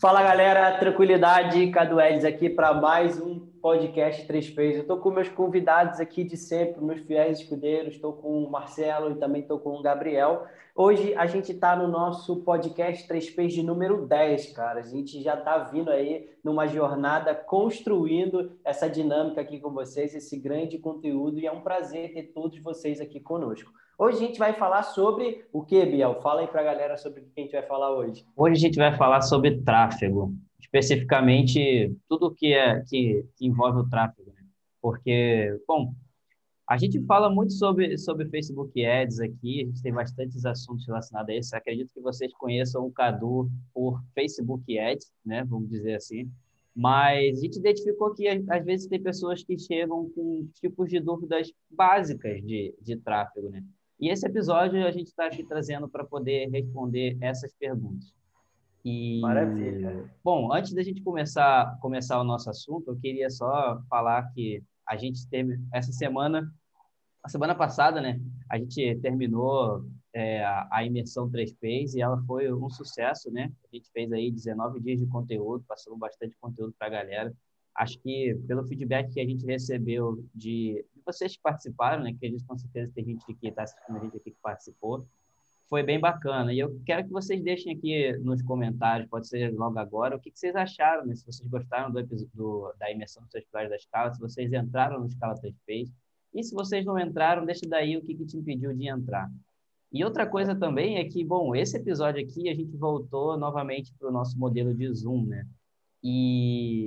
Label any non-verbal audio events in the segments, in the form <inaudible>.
Fala galera, tranquilidade, Cadu Edes aqui para mais um podcast Três Peixes. Eu estou com meus convidados aqui de sempre, meus fiéis escudeiros, estou com o Marcelo e também estou com o Gabriel. Hoje a gente está no nosso podcast Três Peixes número 10, cara. A gente já está vindo aí numa jornada construindo essa dinâmica aqui com vocês, esse grande conteúdo, e é um prazer ter todos vocês aqui conosco. Hoje a gente vai falar sobre o que, Biel? Fala aí para a galera sobre o que a gente vai falar hoje. Hoje a gente vai falar sobre tráfego, especificamente tudo que, é, que, que envolve o tráfego. Né? Porque, bom, a gente fala muito sobre, sobre Facebook Ads aqui, a gente tem bastantes assuntos relacionados a isso. Acredito que vocês conheçam o Cadu por Facebook Ads, né? vamos dizer assim. Mas a gente identificou que às vezes tem pessoas que chegam com tipos de dúvidas básicas de, de tráfego, né? E esse episódio a gente está aqui trazendo para poder responder essas perguntas. E, Maravilha. Bom, antes da gente começar, começar o nosso assunto, eu queria só falar que a gente teve essa semana, a semana passada, né? A gente terminou é, a imersão 3Ps e ela foi um sucesso, né? A gente fez aí 19 dias de conteúdo, passamos bastante conteúdo para a galera. Acho que pelo feedback que a gente recebeu de vocês que participaram, né? Que a gente com certeza tem gente que está assistindo a gente aqui que participou. Foi bem bacana. E eu quero que vocês deixem aqui nos comentários, pode ser logo agora, o que, que vocês acharam, né? Se vocês gostaram do, do da imersão dos episódios da escala, se vocês entraram no Escala 3 Ps. E se vocês não entraram, deixa daí o que, que te impediu de entrar. E outra coisa também é que, bom, esse episódio aqui a gente voltou novamente para o nosso modelo de Zoom, né? E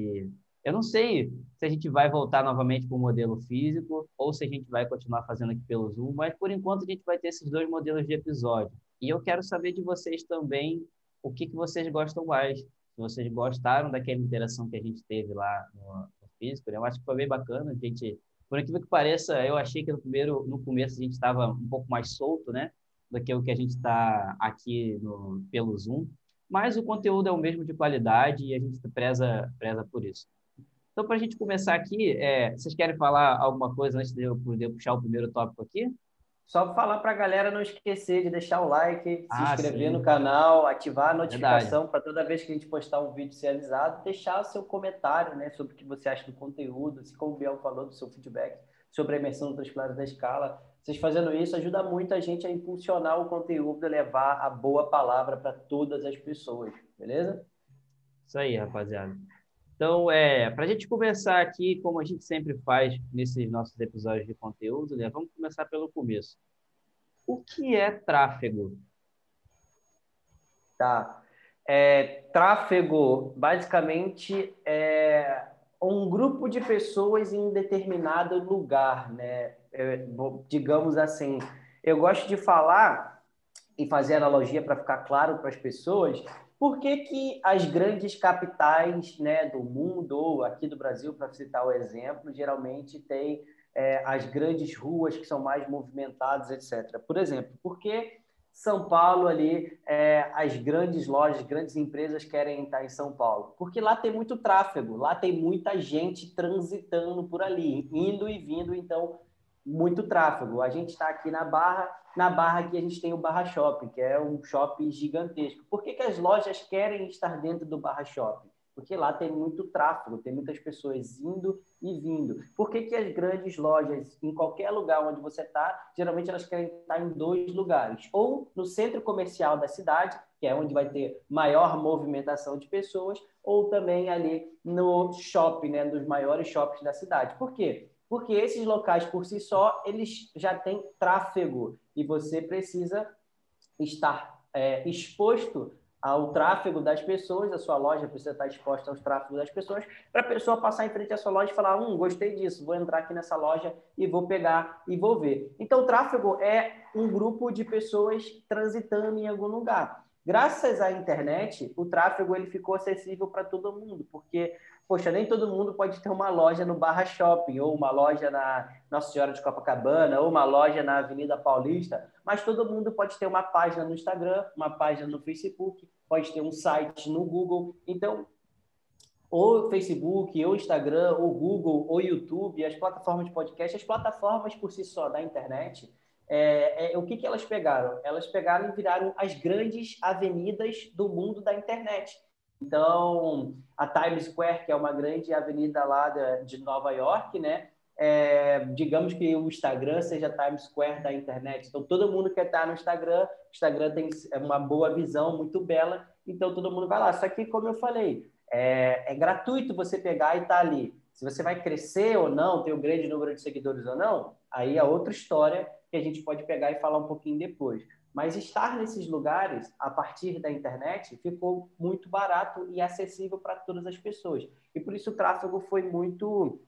eu não sei se a gente vai voltar novamente para o modelo físico ou se a gente vai continuar fazendo aqui pelo Zoom, mas por enquanto a gente vai ter esses dois modelos de episódio. E eu quero saber de vocês também o que, que vocês gostam mais. Se vocês gostaram daquela interação que a gente teve lá no, físico, né? eu acho que foi bem bacana. A gente, por incrível que pareça, eu achei que no primeiro, no começo a gente estava um pouco mais solto, né, do que o que a gente está aqui no, pelo Zoom. Mas o conteúdo é o mesmo de qualidade e a gente preza, preza por isso. Então, para a gente começar aqui, é, vocês querem falar alguma coisa antes de eu poder puxar o primeiro tópico aqui? Só falar para a galera não esquecer de deixar o like, ah, se inscrever sim. no canal, ativar a notificação para toda vez que a gente postar um vídeo serializado, deixar o seu comentário né, sobre o que você acha do conteúdo, se como o Biel falou, do seu feedback sobre a imersão dos pilares da escala. Vocês fazendo isso ajuda muito a gente a impulsionar o conteúdo e levar a boa palavra para todas as pessoas, beleza? Isso aí, rapaziada. Então, é, para a gente começar aqui, como a gente sempre faz nesses nossos episódios de conteúdo, né, vamos começar pelo começo. O que é tráfego? Tá. É, tráfego, basicamente, é um grupo de pessoas em determinado lugar, né? É, digamos assim. Eu gosto de falar e fazer analogia para ficar claro para as pessoas por que, que as grandes capitais né, do mundo, ou aqui do Brasil, para citar o exemplo, geralmente tem é, as grandes ruas que são mais movimentadas, etc. Por exemplo, por que São Paulo ali, é, as grandes lojas, grandes empresas querem estar em São Paulo? Porque lá tem muito tráfego, lá tem muita gente transitando por ali, indo e vindo, então muito tráfego. A gente está aqui na Barra, na Barra aqui a gente tem o Barra Shopping, que é um shopping gigantesco. Por que, que as lojas querem estar dentro do Barra Shopping? Porque lá tem muito tráfego, tem muitas pessoas indo e vindo. Por que, que as grandes lojas, em qualquer lugar onde você está, geralmente elas querem estar em dois lugares? Ou no centro comercial da cidade, que é onde vai ter maior movimentação de pessoas, ou também ali no shopping, né, dos maiores shoppings da cidade. Por quê? Porque esses locais por si só eles já têm tráfego e você precisa estar é, exposto ao tráfego das pessoas, a sua loja precisa estar exposta aos tráfegos das pessoas, para a pessoa passar em frente à sua loja e falar, hum, gostei disso, vou entrar aqui nessa loja e vou pegar e vou ver. Então, o tráfego é um grupo de pessoas transitando em algum lugar. Graças à internet, o tráfego ele ficou acessível para todo mundo, porque poxa, nem todo mundo pode ter uma loja no Barra Shopping, ou uma loja na Nossa Senhora de Copacabana, ou uma loja na Avenida Paulista, mas todo mundo pode ter uma página no Instagram, uma página no Facebook, pode ter um site no Google. Então, ou Facebook, ou Instagram, ou Google, ou YouTube, as plataformas de podcast, as plataformas por si só da internet, é, é, o que, que elas pegaram? Elas pegaram e viraram as grandes avenidas do mundo da internet. Então, a Times Square, que é uma grande avenida lá de Nova York, né? É, digamos que o Instagram seja Times Square da internet. Então, todo mundo quer estar no Instagram. O Instagram tem uma boa visão, muito bela. Então, todo mundo vai lá. Só que, como eu falei, é, é gratuito você pegar e estar tá ali. Se você vai crescer ou não, ter um grande número de seguidores ou não, aí é outra história que a gente pode pegar e falar um pouquinho depois. Mas estar nesses lugares, a partir da internet, ficou muito barato e acessível para todas as pessoas. E por isso o tráfego foi muito.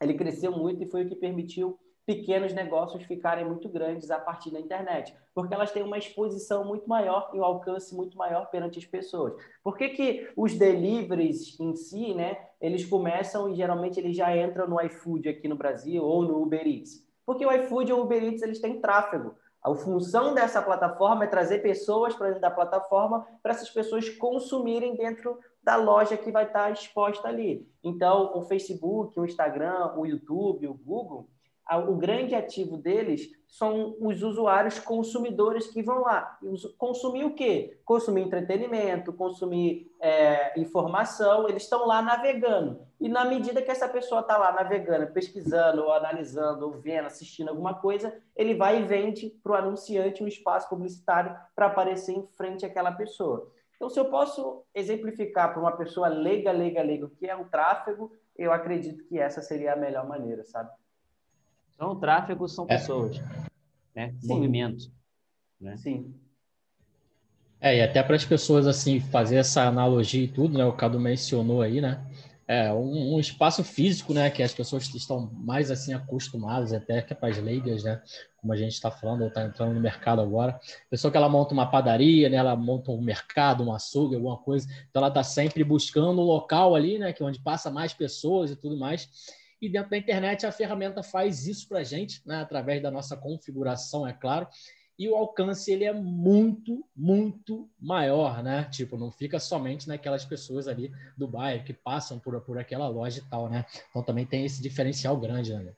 Ele cresceu muito e foi o que permitiu pequenos negócios ficarem muito grandes a partir da internet, porque elas têm uma exposição muito maior e um alcance muito maior perante as pessoas. Por que, que os deliveries em si, né, eles começam e geralmente eles já entram no iFood aqui no Brasil ou no Uber Eats? Porque o iFood ou o Uber Eats eles têm tráfego. A função dessa plataforma é trazer pessoas para dentro da plataforma para essas pessoas consumirem dentro da loja que vai estar exposta ali. Então, o Facebook, o Instagram, o YouTube, o Google, o grande ativo deles são os usuários consumidores que vão lá. Consumir o quê? Consumir entretenimento, consumir é, informação, eles estão lá navegando. E na medida que essa pessoa está lá navegando, pesquisando, ou analisando, ou vendo, assistindo alguma coisa, ele vai e vende para o anunciante um espaço publicitário para aparecer em frente àquela pessoa. Então, se eu posso exemplificar para uma pessoa leiga, leiga, leiga, o que é o tráfego, eu acredito que essa seria a melhor maneira, sabe? Então, o tráfego são é. pessoas, né? Sim. Movimentos. Né? Sim. É, e até para as pessoas, assim, fazer essa analogia e tudo, né? O Cadu mencionou aí, né? É um, um, espaço físico, né? Que as pessoas estão mais, assim, acostumadas, até que para as leigas, né? Como a gente está falando, ou está entrando no mercado agora. A pessoa que ela monta uma padaria, né? Ela monta um mercado, um açougue, alguma coisa. Então, ela está sempre buscando um local ali, né? Que é onde passa mais pessoas e tudo mais. E dentro da internet a ferramenta faz isso para a gente, né, através da nossa configuração, é claro. E o alcance ele é muito, muito maior, né? Tipo, não fica somente naquelas pessoas ali do bairro que passam por, por aquela loja e tal, né? Então também tem esse diferencial grande, né?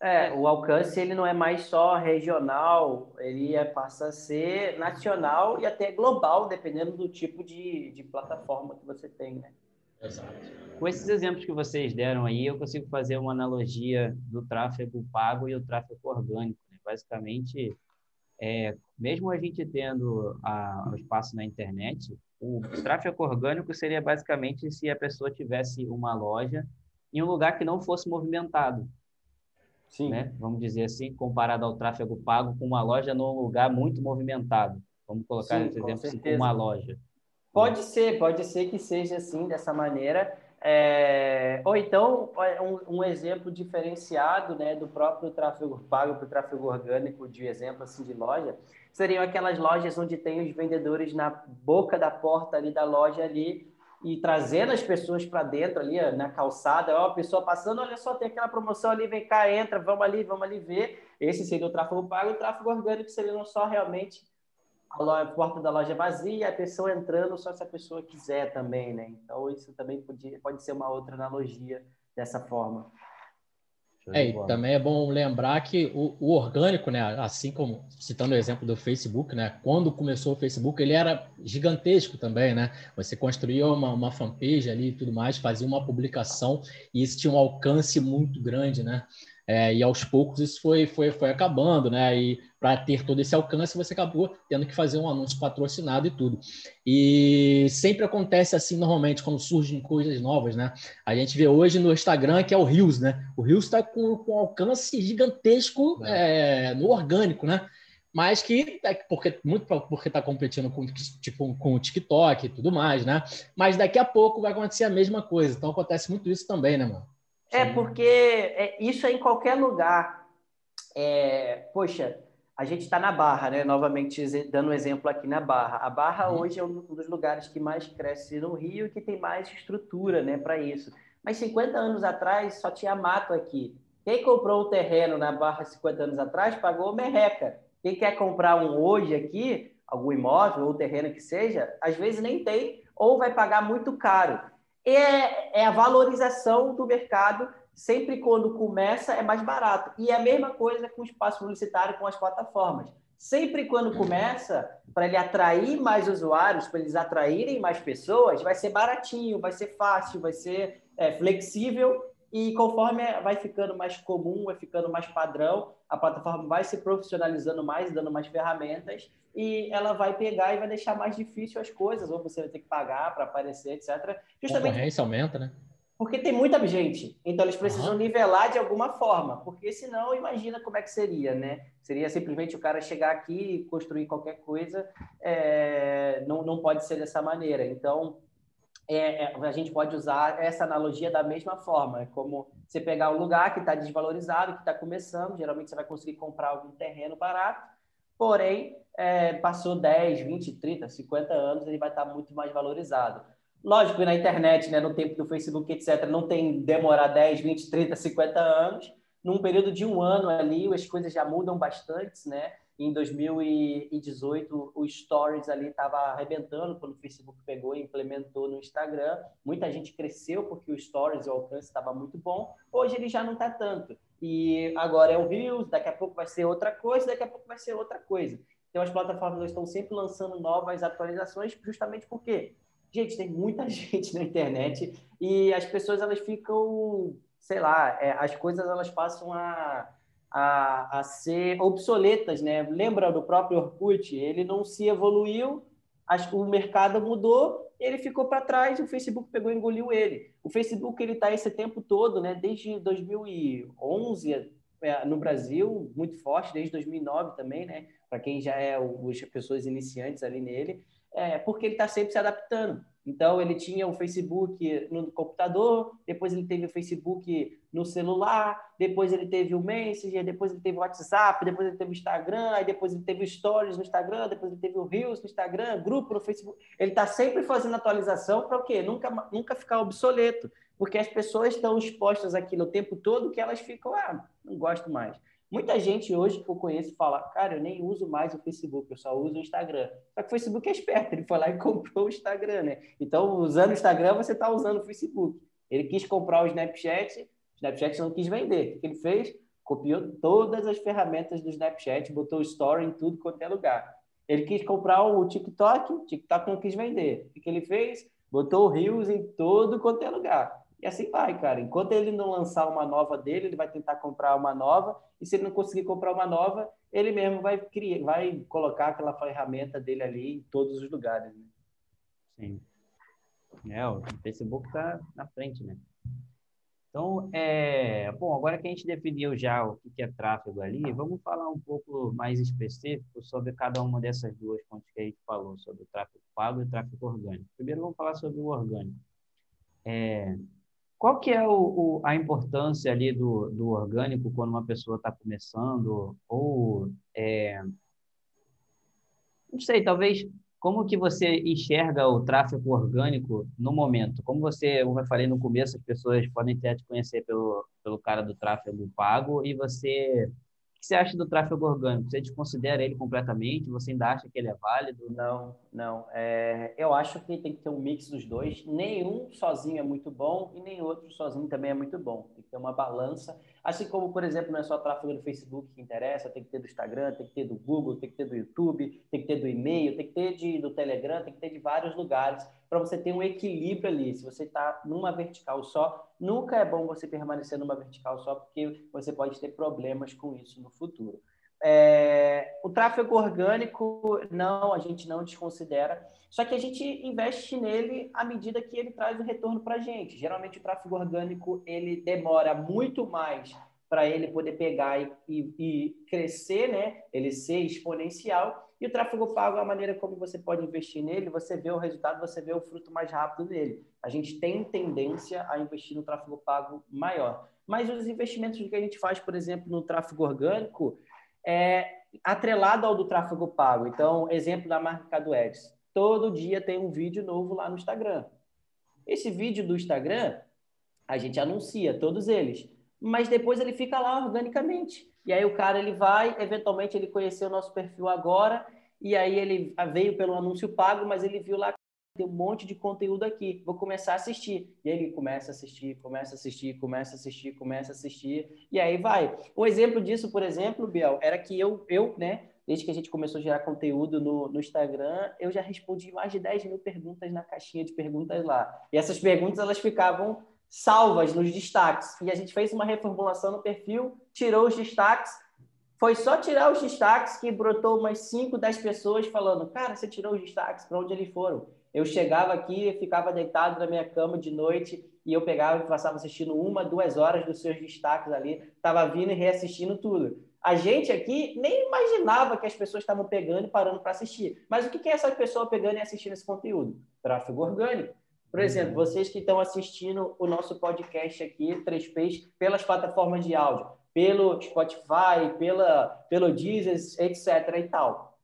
É, o alcance ele não é mais só regional, ele é, passa a ser nacional e até global, dependendo do tipo de, de plataforma que você tem, né? Exato. Com esses exemplos que vocês deram aí, eu consigo fazer uma analogia do tráfego pago e o tráfego orgânico. Né? Basicamente, é, mesmo a gente tendo a, o espaço na internet, o tráfego orgânico seria basicamente se a pessoa tivesse uma loja em um lugar que não fosse movimentado. Sim. Né? Vamos dizer assim, comparado ao tráfego pago com uma loja num lugar muito movimentado. Vamos colocar Sim, esse exemplo assim, com uma loja. Pode ser, pode ser que seja assim, dessa maneira. É, ou então, um, um, exemplo diferenciado né, do próprio tráfego pago para o tráfego orgânico, de exemplo assim, de loja, seriam aquelas lojas onde tem os vendedores na boca da porta ali da loja ali e trazendo as pessoas para dentro ali na calçada, ó, a pessoa passando, olha só, tem aquela promoção ali, vem cá, entra, vamos ali, vamos ali ver. Esse seria o tráfego pago, o tráfego orgânico seria não só realmente a, loja, a porta da loja vazia, a pessoa entrando só se a pessoa quiser também, né? Então isso também pode, pode ser uma outra analogia dessa forma. É, e também é bom lembrar que o, o, orgânico, né, assim como citando o exemplo do Facebook, né, quando começou o Facebook, ele era gigantesco também, né? Você construía uma, uma fanpage ali e tudo mais, fazia uma publicação e isso tinha um alcance muito grande, né? É, e aos poucos isso foi, foi, foi acabando, né? E para ter todo esse alcance, você acabou tendo que fazer um anúncio patrocinado e tudo. E sempre acontece assim, normalmente, quando surgem coisas novas, né? A gente vê hoje no Instagram que é o Reels, né? O Reels está com, com um alcance gigantesco é. É, no orgânico, né? Mas que, é porque, muito porque está competindo com, tipo, com o TikTok e tudo mais, né? Mas daqui a pouco vai acontecer a mesma coisa. Então acontece muito isso também, né, mano? É, porque é, isso é em qualquer lugar. É, poxa, a gente está na Barra, né? Novamente dando um exemplo aqui na Barra. A Barra uhum. hoje é um dos lugares que mais cresce no Rio e que tem mais estrutura, né, para isso. Mas 50 anos atrás só tinha mato aqui. Quem comprou o terreno na Barra 50 anos atrás pagou merreca. Quem quer comprar um hoje aqui, algum imóvel ou terreno que seja, às vezes nem tem ou vai pagar muito caro é, é a valorização do mercado. Sempre quando começa é mais barato. E é a mesma coisa com o espaço publicitário, com as plataformas. Sempre quando começa, para ele atrair mais usuários, para eles atraírem mais pessoas, vai ser baratinho, vai ser fácil, vai ser é, flexível e conforme vai ficando mais comum, vai ficando mais padrão, a plataforma vai se profissionalizando mais, dando mais ferramentas e ela vai pegar e vai deixar mais difícil as coisas, ou você vai ter que pagar para aparecer, etc. Justamente. A concorrência aumenta, né? Porque tem muita gente, então eles precisam uhum. nivelar de alguma forma, porque senão imagina como é que seria, né? Seria simplesmente o cara chegar aqui e construir qualquer coisa, é... não, não pode ser dessa maneira. Então, é, é, a gente pode usar essa analogia da mesma forma. É como você pegar um lugar que está desvalorizado, que está começando, geralmente você vai conseguir comprar algum terreno barato, porém, é, passou 10, 20, 30, 50 anos, ele vai estar muito mais valorizado. Lógico que na internet, né, no tempo do Facebook, etc., não tem demorar 10, 20, 30, 50 anos. Num período de um ano ali, as coisas já mudam bastante, né? Em 2018, o Stories ali estava arrebentando quando o Facebook pegou e implementou no Instagram. Muita gente cresceu porque o Stories, o alcance estava muito bom. Hoje ele já não está tanto. E agora é o Reels, daqui a pouco vai ser outra coisa, daqui a pouco vai ser outra coisa. Então as plataformas estão sempre lançando novas atualizações, justamente porque Gente, tem muita <laughs> gente na internet e as pessoas elas ficam, sei lá, é, as coisas elas passam a, a, a ser obsoletas, né? Lembra do próprio Orkut? Ele não se evoluiu, as, o mercado mudou, ele ficou para trás, o Facebook pegou e engoliu ele. O Facebook ele está esse tempo todo, né? Desde 2011 é, no Brasil, muito forte, desde 2009 também, né? Para quem já é as pessoas iniciantes ali nele é, porque ele está sempre se adaptando. Então, ele tinha o Facebook no computador, depois ele teve o Facebook no celular, depois ele teve o Messenger, depois ele teve o WhatsApp, depois ele teve o Instagram, aí depois ele teve o Stories no Instagram, depois ele teve o Reels no Instagram, grupo no Facebook. Ele está sempre fazendo atualização para o quê? Nunca, nunca ficar obsoleto, porque as pessoas estão expostas aquilo o tempo todo que elas ficam, ah, não gosto mais. Muita gente hoje que eu conheço fala, cara, eu nem uso mais o Facebook, eu só uso o Instagram. Só que o Facebook é esperto, ele foi lá e <laughs> comprou o Instagram, né? Então, usando o Instagram, você está usando o Facebook. Ele quis comprar o Snapchat, o Snapchat não quis vender. O que ele fez? Copiou todas as ferramentas do Snapchat, botou o Story em tudo quanto é lugar. Ele quis comprar o TikTok, o TikTok não quis vender. O que ele fez? Botou o Reels em todo quanto é lugar. Assim vai, cara. Enquanto ele não lançar uma nova dele, ele vai tentar comprar uma nova. E se ele não conseguir comprar uma nova, ele mesmo vai criar, vai colocar aquela ferramenta dele ali em todos os lugares. Né? Sim. É, o Facebook está na frente, né? Então, é, bom, agora que a gente definiu já o que é tráfego ali, vamos falar um pouco mais específico sobre cada uma dessas duas pontos que a gente falou, sobre o tráfego pago e o tráfego orgânico. Primeiro, vamos falar sobre o orgânico. É, qual que é o, o, a importância ali do, do orgânico quando uma pessoa está começando? Ou, é, não sei, talvez, como que você enxerga o tráfego orgânico no momento? Como você, como eu falei no começo, as pessoas podem até te conhecer pelo, pelo cara do tráfego pago e você que você acha do tráfego orgânico? Você desconsidera ele completamente? Você ainda acha que ele é válido? Não, não. É, eu acho que tem que ter um mix dos dois. Nenhum sozinho é muito bom e nem outro sozinho também é muito bom. Tem que ter uma balança. Assim como, por exemplo, não é só tráfego do Facebook que interessa, tem que ter do Instagram, tem que ter do Google, tem que ter do YouTube, tem que ter do e-mail, tem que ter de, do Telegram, tem que ter de vários lugares para você ter um equilíbrio ali. Se você está numa vertical só, nunca é bom você permanecer numa vertical só, porque você pode ter problemas com isso no futuro. É, o tráfego orgânico, não, a gente não desconsidera, só que a gente investe nele à medida que ele traz o retorno para a gente. Geralmente, o tráfego orgânico ele demora muito mais para ele poder pegar e, e, e, crescer, né? ele ser exponencial. E o tráfego pago é a maneira como você pode investir nele, você vê o resultado, você vê o fruto mais rápido dele. A gente tem tendência a investir no tráfego pago maior. Mas os investimentos que a gente faz, por exemplo, no tráfego orgânico, é atrelado ao do tráfego pago. Então, exemplo da marca do Ads. Todo dia tem um vídeo novo lá no Instagram. Esse vídeo do Instagram, a gente anuncia todos eles, mas depois ele fica lá organicamente. E aí o cara ele vai, eventualmente ele conheceu o nosso perfil agora, e aí ele veio pelo anúncio pago, mas ele viu lá tem um monte de conteúdo aqui, vou começar a assistir. E ele começa a assistir, começa a assistir, começa a assistir, começa a assistir, e aí vai. Um exemplo disso, por exemplo, Biel, era que eu, eu né, desde que a gente começou a gerar conteúdo no, no Instagram, eu já respondi mais de 10 mil perguntas na caixinha de perguntas lá. E essas perguntas, elas ficavam salvas nos destaques. E a gente fez uma reformulação no perfil, tirou os destaques. Foi só tirar os destaques que brotou umas 5, 10 pessoas falando: Cara, você tirou os destaques, para onde eles foram? Eu chegava aqui, ficava deitado na minha cama de noite e eu pegava e passava assistindo uma, duas horas dos seus destaques ali, estava vindo e reassistindo tudo. A gente aqui nem imaginava que as pessoas estavam pegando e parando para assistir. Mas o que é essa pessoa pegando e assistindo esse conteúdo? Tráfego orgânico. Por exemplo, uhum. vocês que estão assistindo o nosso podcast aqui, 3Ps, pelas plataformas de áudio, pelo Spotify, pela, pelo Deezer, etc. e tal.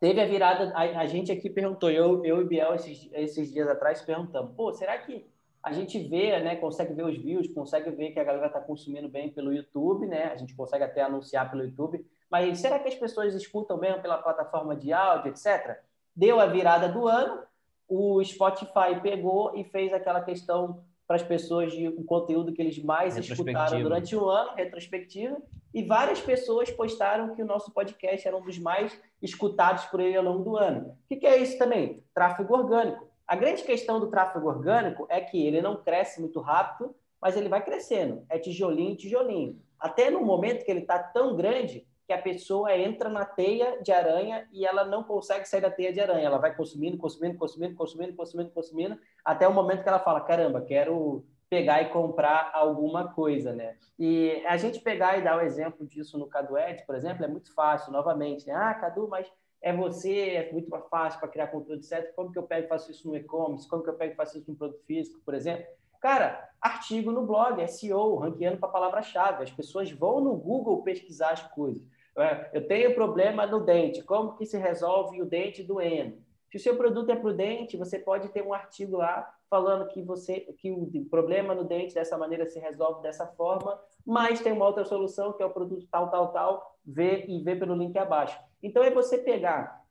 Teve a virada, a, a gente aqui perguntou, eu, eu e Biel, esses, esses dias atrás, perguntamos, pô, será que a gente vê, né, consegue ver os views, consegue ver que a galera está consumindo bem pelo YouTube, né? A gente consegue até anunciar pelo YouTube, mas será que as pessoas escutam mesmo pela plataforma de áudio, etc? Deu a virada do ano, o Spotify pegou e fez aquela questão para as pessoas de um conteúdo que eles mais escutaram durante o ano, retrospectivo, e várias pessoas postaram que o nosso podcast era um dos mais escutados por ele ao longo do ano. O que, que é isso também? Tráfego orgânico. A grande questão do tráfego orgânico é que ele não cresce muito rápido, mas ele vai crescendo. É tijolinho tijolinho. Até no momento que ele está tão grande que a pessoa entra na teia de aranha e ela não consegue sair da teia de aranha. Ela vai consumindo, consumindo, consumindo, consumindo, consumindo, consumindo, até o momento que ela fala: caramba, quero pegar e comprar alguma coisa, né? E a gente pegar e dar o um exemplo disso no CaduEd, por exemplo, é muito fácil, novamente, né? Ah, Cadu, mas é você, é muito mais fácil para criar conteúdo, etc. Como que eu pego e faço isso no e-commerce? Como que eu pego e faço isso no produto físico, por exemplo? Cara, artigo no blog, SEO, ranqueando para palavra-chave. As pessoas vão no Google pesquisar as coisas. É, eu tenho problema no dente, como que se resolve o dente doendo? Se o seu produto é para o dente, você pode ter um artigo lá falando que você que o problema no dente dessa maneira se resolve dessa forma, mas tem uma outra solução que é o produto tal, tal, tal, vê e vê pelo link abaixo. Então é você pegar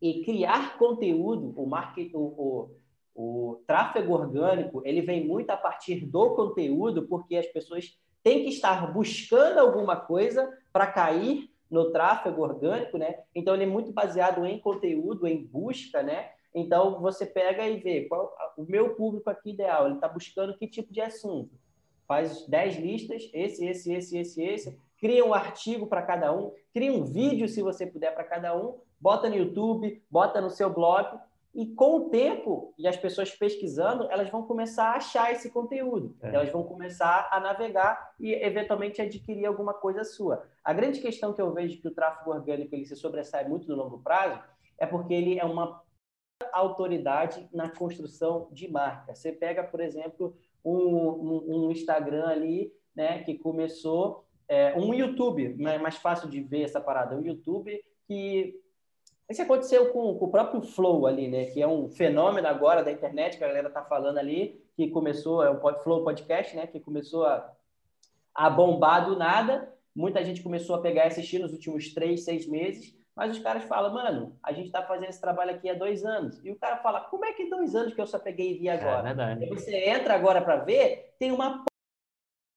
e criar conteúdo, o marketing, o, o, o tráfego orgânico, ele vem muito a partir do conteúdo, porque as pessoas têm que estar buscando alguma coisa para cair no tráfego orgânico, né? Então ele é muito baseado em conteúdo, em busca, né? Então você pega e vê qual o meu público aqui ideal, ele está buscando que tipo de assunto. Faz 10 listas, esse, esse, esse, esse, esse, cria um artigo para cada um, cria um vídeo se você puder para cada um, bota no YouTube, bota no seu blog e com o tempo e as pessoas pesquisando, elas vão começar a achar esse conteúdo. É. Elas vão começar a navegar e eventualmente adquirir alguma coisa sua. A grande questão que eu vejo que o tráfego orgânico ele se sobressai muito no longo prazo é porque ele é uma autoridade na construção de marca. Você pega, por exemplo, um, um, um Instagram ali, né, que começou é, um YouTube, é mais fácil de ver essa parada, um YouTube que isso aconteceu com, com, o próprio Flow ali, né? Que é um fenômeno agora da internet que a galera tá falando ali, que começou, é o Flow Podcast, né? Que começou a, a bombar do nada. Muita gente começou a pegar e assistir nos últimos três, seis meses. Mas os caras falam, mano, a gente está fazendo esse trabalho aqui há dois anos. E o cara fala, como é que dois anos que eu só peguei e vi agora? É verdade. E você entra agora para ver, tem uma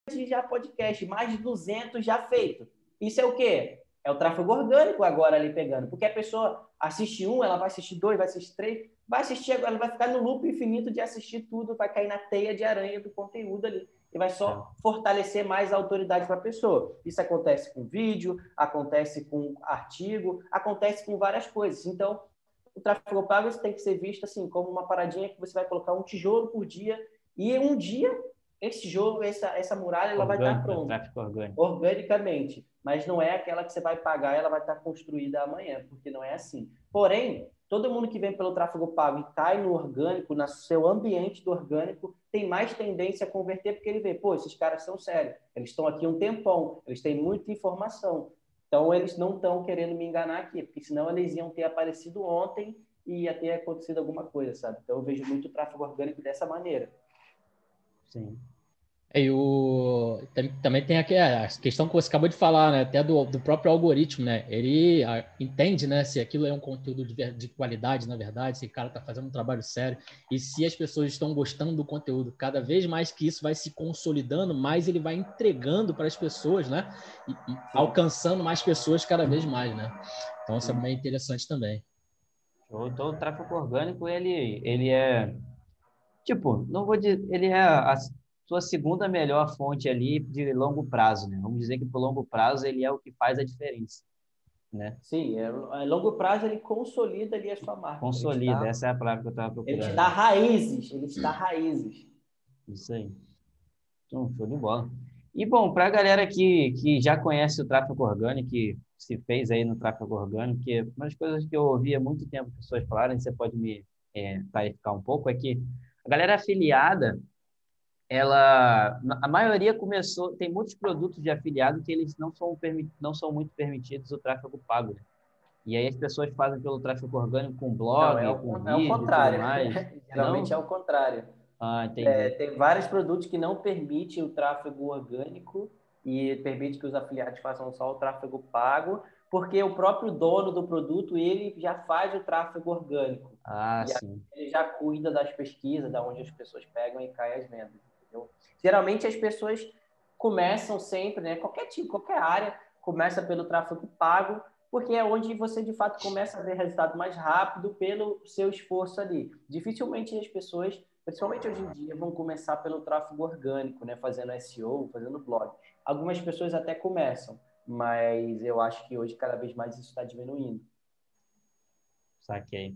de já podcast, mais de 200 já feito. Isso é o quê? É o tráfego orgânico agora ali pegando. Porque a pessoa assiste um, ela vai assistir dois, vai assistir três, vai assistir agora, ela vai ficar no loop infinito de assistir tudo, vai cair na teia de aranha do conteúdo ali. E vai só é. fortalecer mais a autoridade para a pessoa. Isso acontece com vídeo, acontece com artigo, acontece com várias coisas. Então, o tráfego pago tem que ser visto assim como uma paradinha que você vai colocar um tijolo por dia e um dia esse jogo, essa, essa muralha, ela vai estar pronta. Organicamente. Mas não é aquela que você vai pagar, ela vai estar construída amanhã, porque não é assim. Porém, todo mundo que vem pelo tráfego pago e cai no orgânico, no seu ambiente do orgânico, tem mais tendência a converter, porque ele vê, pô, esses caras são sérios, eles estão aqui um tempão, eles têm muita informação. Então, eles não estão querendo me enganar aqui, porque senão eles iam ter aparecido ontem e ia ter acontecido alguma coisa, sabe? Então, eu vejo muito tráfego orgânico dessa maneira. Sim. E o, também tem aqui a questão que você acabou de falar, né? Até do, do próprio algoritmo, né? Ele entende, né? Se aquilo é um conteúdo de, de qualidade, na verdade, se o cara está fazendo um trabalho sério e se as pessoas estão gostando do conteúdo. Cada vez mais que isso vai se consolidando, mais ele vai entregando para as pessoas, né? E, e alcançando mais pessoas cada vez mais, né? Então, isso é bem interessante também. Então, o tráfego orgânico, ele, ele é, tipo, não vou dizer, ele é a sua segunda melhor fonte ali de longo prazo, né? Vamos dizer que por longo prazo ele é o que faz a diferença, né? Sim, é, a longo prazo ele consolida ali a sua marca. Consolida, dá, essa é a palavra que eu estava procurando. Ele te dá raízes, ele te dá raízes. Isso aí. Então, show de bola. E, bom, para a galera que, que já conhece o tráfego orgânico, que se fez aí no tráfego orgânico, que uma das coisas que eu ouvi há muito tempo pessoas falarem, você pode me é, clarificar um pouco, é que a galera afiliada, ela, a maioria começou, tem muitos produtos de afiliado que eles não são, não são muito permitidos o tráfego pago, né? E aí as pessoas fazem pelo tráfego orgânico com blog, não, é o, com é vídeo, o contrário. <laughs> Geralmente não? é o contrário. Ah. É, tem vários produtos que não permitem o tráfego orgânico e permite que os afiliados façam só o tráfego pago, porque o próprio dono do produto ele já faz o tráfego orgânico. Ah, sim. Ele já cuida das pesquisas, da onde as pessoas pegam e caem as vendas. Entendeu? Geralmente as pessoas começam sempre, né? Qualquer tipo, qualquer área começa pelo tráfego pago, porque é onde você de fato começa a ver resultado mais rápido pelo seu esforço ali. Dificilmente as pessoas principalmente hoje em dia, vão começar pelo tráfego orgânico, né? Fazendo SEO, fazendo blog. Algumas pessoas até começam, mas eu acho que hoje cada vez mais isso está diminuindo. Saquei.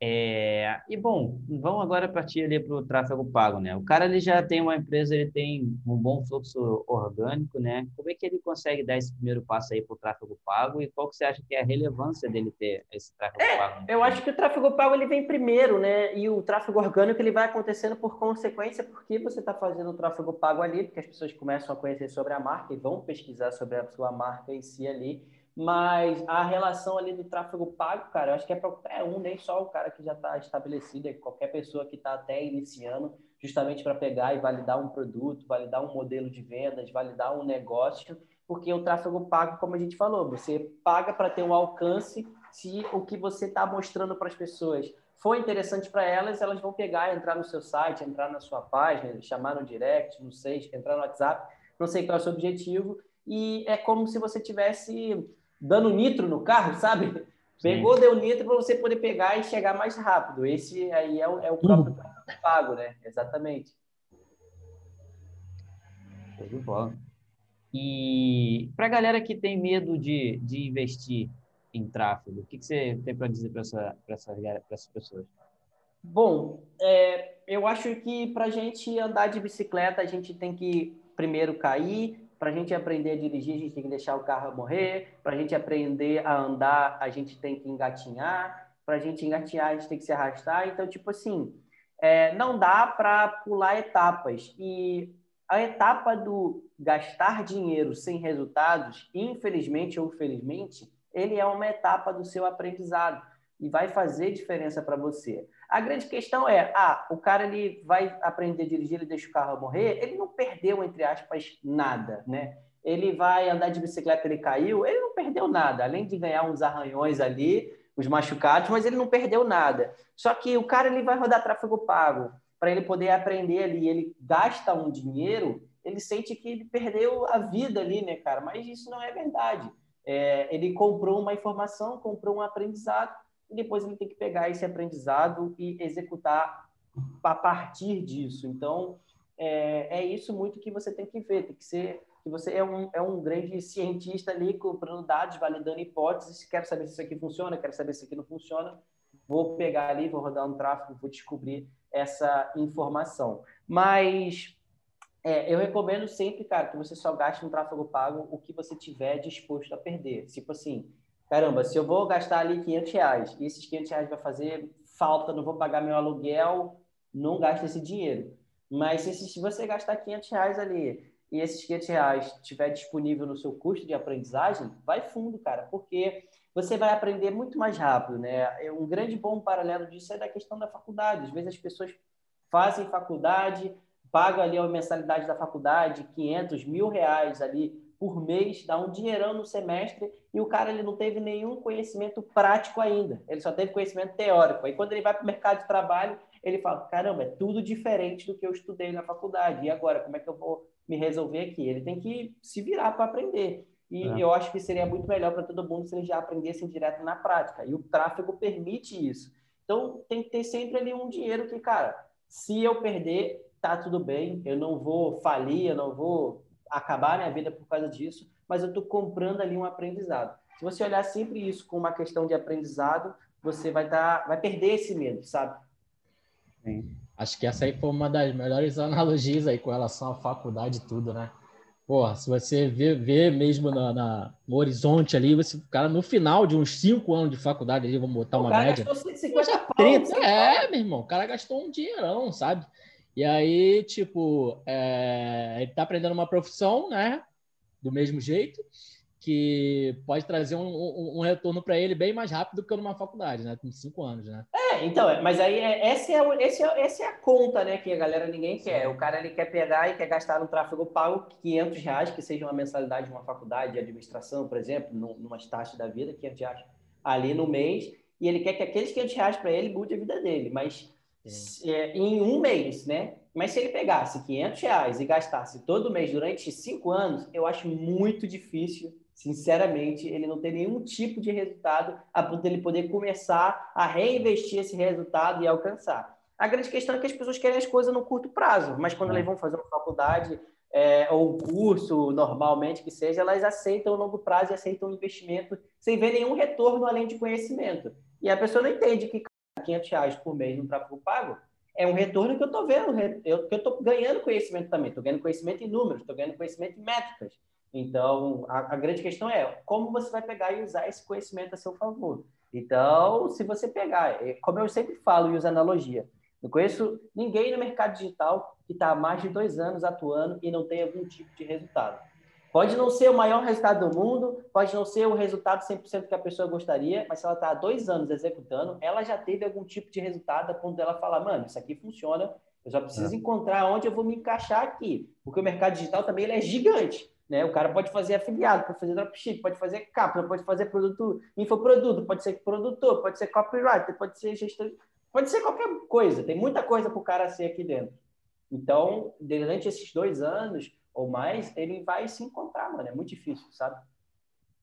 É, e bom, vamos agora partir ali para o tráfego pago, né? O cara ele já tem uma empresa, ele tem um bom fluxo orgânico, né? Como é que ele consegue dar esse primeiro passo aí para o tráfego pago e qual que você acha que é a relevância dele ter esse tráfego é, pago? Eu acho que o tráfego pago ele vem primeiro, né? E o tráfego orgânico ele vai acontecendo por consequência, porque você está fazendo o tráfego pago ali, porque as pessoas começam a conhecer sobre a marca e vão pesquisar sobre a sua marca em si ali. Mas a relação ali do tráfego pago, cara, eu acho que é para qualquer um, nem só o cara que já está estabelecido, é qualquer pessoa que está até iniciando, justamente para pegar e validar um produto, validar um modelo de vendas, validar um negócio, porque o tráfego pago, como a gente falou, você paga para ter um alcance se o que você está mostrando para as pessoas for interessante para elas, elas vão pegar, entrar no seu site, entrar na sua página, chamar no direct, não sei, entrar no WhatsApp, não sei qual é o seu objetivo, e é como se você tivesse dando nitro no carro, sabe? Pegou, Sim. deu nitro para você poder pegar e chegar mais rápido. Esse aí é o, é o próprio uhum. pago, né? Exatamente. Show de bola. E para a galera que tem medo de, de investir em tráfego, o que, que você tem para dizer para essa, essa, essas pessoas? Bom, é, eu acho que para a gente andar de bicicleta, a gente tem que primeiro cair, para a gente aprender a dirigir, a gente tem que deixar o carro morrer. Para a gente aprender a andar, a gente tem que engatinhar. Para a gente engatinhar, a gente tem que se arrastar. Então, tipo assim, é, não dá para pular etapas. E a etapa do gastar dinheiro sem resultados, infelizmente ou felizmente, ele é uma etapa do seu aprendizado e vai fazer diferença para você. A grande questão é, ah, o cara ele vai aprender a dirigir, ele deixa o carro morrer, ele não perdeu, entre aspas, nada, né? Ele vai andar de bicicleta, ele caiu, ele não perdeu nada, além de ganhar uns arranhões ali, os machucados, mas ele não perdeu nada. Só que o cara ele vai rodar tráfego pago para ele poder aprender ali, ele gasta um dinheiro, ele sente que ele perdeu a vida ali, né, cara? Mas isso não é verdade. É, ele comprou uma informação, comprou um aprendizado e depois ele tem que pegar esse aprendizado e executar a partir disso. Então, é, é isso muito que você tem que ver, tem que ser que você é um, é um grande cientista ali comprando dados, validando hipóteses, quero saber se isso aqui funciona, quero saber se isso aqui não funciona, vou pegar ali, vou rodar um tráfego, vou descobrir essa informação. Mas é, eu recomendo sempre, cara, que você só gaste no tráfego pago o que você tiver disposto a perder. Tipo assim, caramba, se eu vou gastar ali 500 reais e esses 500 reais vai fazer falta, não vou pagar meu aluguel, não gasta esse dinheiro. Mas se, você gastar 500 reais ali e esses 500 reais estiver disponível no seu custo de aprendizagem, vai fundo, cara, porque você vai aprender muito mais rápido, né? Um grande bom paralelo disso é da questão da faculdade. Às vezes as pessoas fazem faculdade, pagam ali a mensalidade da faculdade, 500, mil reais ali por mês, dá um dinheirão no semestre e o cara ele não teve nenhum conhecimento prático ainda. Ele só teve conhecimento teórico. Aí quando ele vai para o mercado de trabalho, ele fala: caramba, é tudo diferente do que eu estudei na faculdade. E agora, como é que eu vou me resolver aqui? Ele tem que se virar para aprender. E é. eu acho que seria muito melhor para todo mundo se eles já aprendessem direto na prática. E o tráfego permite isso. Então, tem que ter sempre ali um dinheiro que, cara, se eu perder, tá tudo bem, eu não vou falir, eu não vou acabar minha vida por causa disso, mas eu estou comprando ali um aprendizado. Se você olhar sempre isso com uma questão de aprendizado, você vai, tá, vai perder esse medo, sabe? Sim. Acho que essa aí foi uma das melhores <laughs> analogias aí com relação à faculdade e tudo, né? Porra, se você vê, vê mesmo na, na, no horizonte ali, você, cara, no final de uns cinco anos de faculdade ali, vamos botar o uma média. Gastou 150 pau, 30, é, meu irmão, o cara gastou um dinheirão, sabe? E aí, tipo, é, ele tá aprendendo uma profissão, né? Do mesmo jeito que pode trazer um, um, um retorno para ele bem mais rápido do que numa faculdade, né? Com cinco anos, né? É, então, mas aí é, essa, é, esse é, essa é a conta, né? Que a galera ninguém quer. O cara ele quer pegar e quer gastar no tráfego pago 500 reais, que seja uma mensalidade de uma faculdade de administração, por exemplo, numa taxa da vida, 500 reais ali no mês, e ele quer que aqueles 500 reais para ele mude a vida dele, mas é, em um mês, né? Mas se ele pegasse 500 reais e gastasse todo mês durante cinco anos, eu acho muito difícil sinceramente, ele não tem nenhum tipo de resultado a ponto de ele poder começar a reinvestir esse resultado e alcançar. A grande questão é que as pessoas querem as coisas no curto prazo, mas quando é. elas vão fazer uma faculdade é, ou um curso, normalmente que seja, elas aceitam o longo prazo e aceitam o investimento sem ver nenhum retorno além de conhecimento. E a pessoa não entende que 500 reais por mês no tráfego pago é um retorno que eu estou vendo, eu, que eu estou ganhando conhecimento também, estou ganhando conhecimento em números, estou ganhando conhecimento em métricas. Então, a, a, grande questão é como você vai pegar e usar esse conhecimento a seu favor. Então, se você pegar, é, como eu sempre falo e uso analogia, não conheço ninguém no mercado digital que está há mais de dois anos atuando e não tem algum tipo de resultado. Pode não ser o maior resultado do mundo, pode não ser o resultado 100% que a pessoa gostaria, mas se ela está há dois anos executando, ela já teve algum tipo de resultado a ponto dela falar, mano, isso aqui funciona, eu só preciso é. encontrar onde eu vou me encaixar aqui. Porque o mercado digital também ele é gigante. Né? O cara pode fazer afiliado, pode fazer dropship, pode fazer capa, pode fazer produto, infoproduto, pode ser produtor, pode ser copywriter, pode ser gestor, pode ser qualquer coisa. Tem muita coisa para o cara ser aqui dentro. Então, durante esses dois anos ou mais, ele vai se encontrar, mano. É muito difícil, sabe?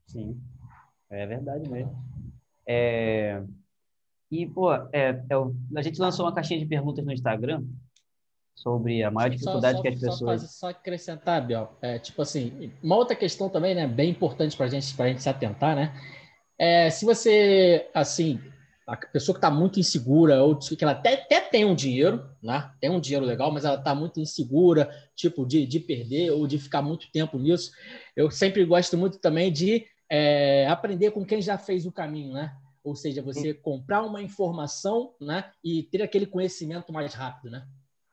Sim, é verdade mesmo. É... E, pô, é, é, a gente lançou uma caixinha de perguntas no Instagram sobre a maior dificuldade só, só, que as pessoas. Só, só acrescentar, Biel, é, tipo assim, uma outra questão também, né, bem importante para gente, a gente se atentar, né? É, se você, assim, a pessoa que está muito insegura, ou que ela até, até tem um dinheiro, né? Tem um dinheiro legal, mas ela está muito insegura, tipo, de, de perder ou de ficar muito tempo nisso. Eu sempre gosto muito também de é, aprender com quem já fez o caminho, né? Ou seja, você comprar uma informação, né? E ter aquele conhecimento mais rápido, né?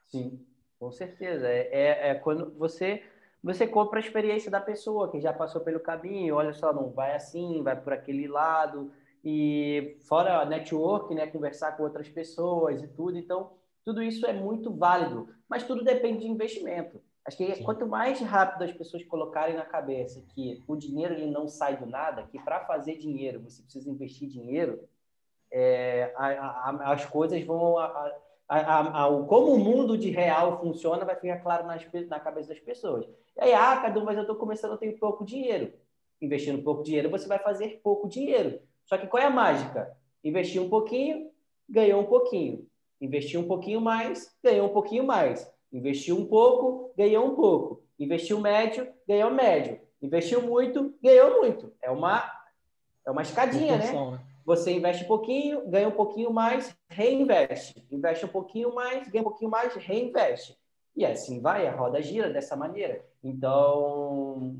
Sim, com certeza. É, é, é, quando você você compra a experiência da pessoa que já passou pelo caminho. Olha só, não vai assim, vai por aquele lado e fora network, né, conversar com outras pessoas e tudo. Então, tudo isso é muito válido, mas tudo depende de investimento. Acho que Sim. quanto mais rápido as pessoas colocarem na cabeça que o dinheiro ele não sai do nada, que para fazer dinheiro você precisa investir dinheiro, é, a, a, as coisas vão a, como o mundo de real funciona vai ficar claro nas, na cabeça das pessoas. E aí, ah, Cadu, mas eu estou começando, eu tenho pouco dinheiro. Investindo pouco dinheiro, você vai fazer pouco dinheiro. Só que qual é a mágica? Investir um pouquinho, ganhou um pouquinho. Investir um pouquinho mais, ganhou um pouquinho mais. Investiu um pouco, ganhou um pouco. Investiu médio, ganhou médio. Investiu muito, ganhou muito. É uma, é uma escadinha, né? né? Você investe um pouquinho, ganha um pouquinho mais, reinveste. Investe um pouquinho mais, ganha um pouquinho mais, reinveste. E assim vai, a roda gira dessa maneira. Então,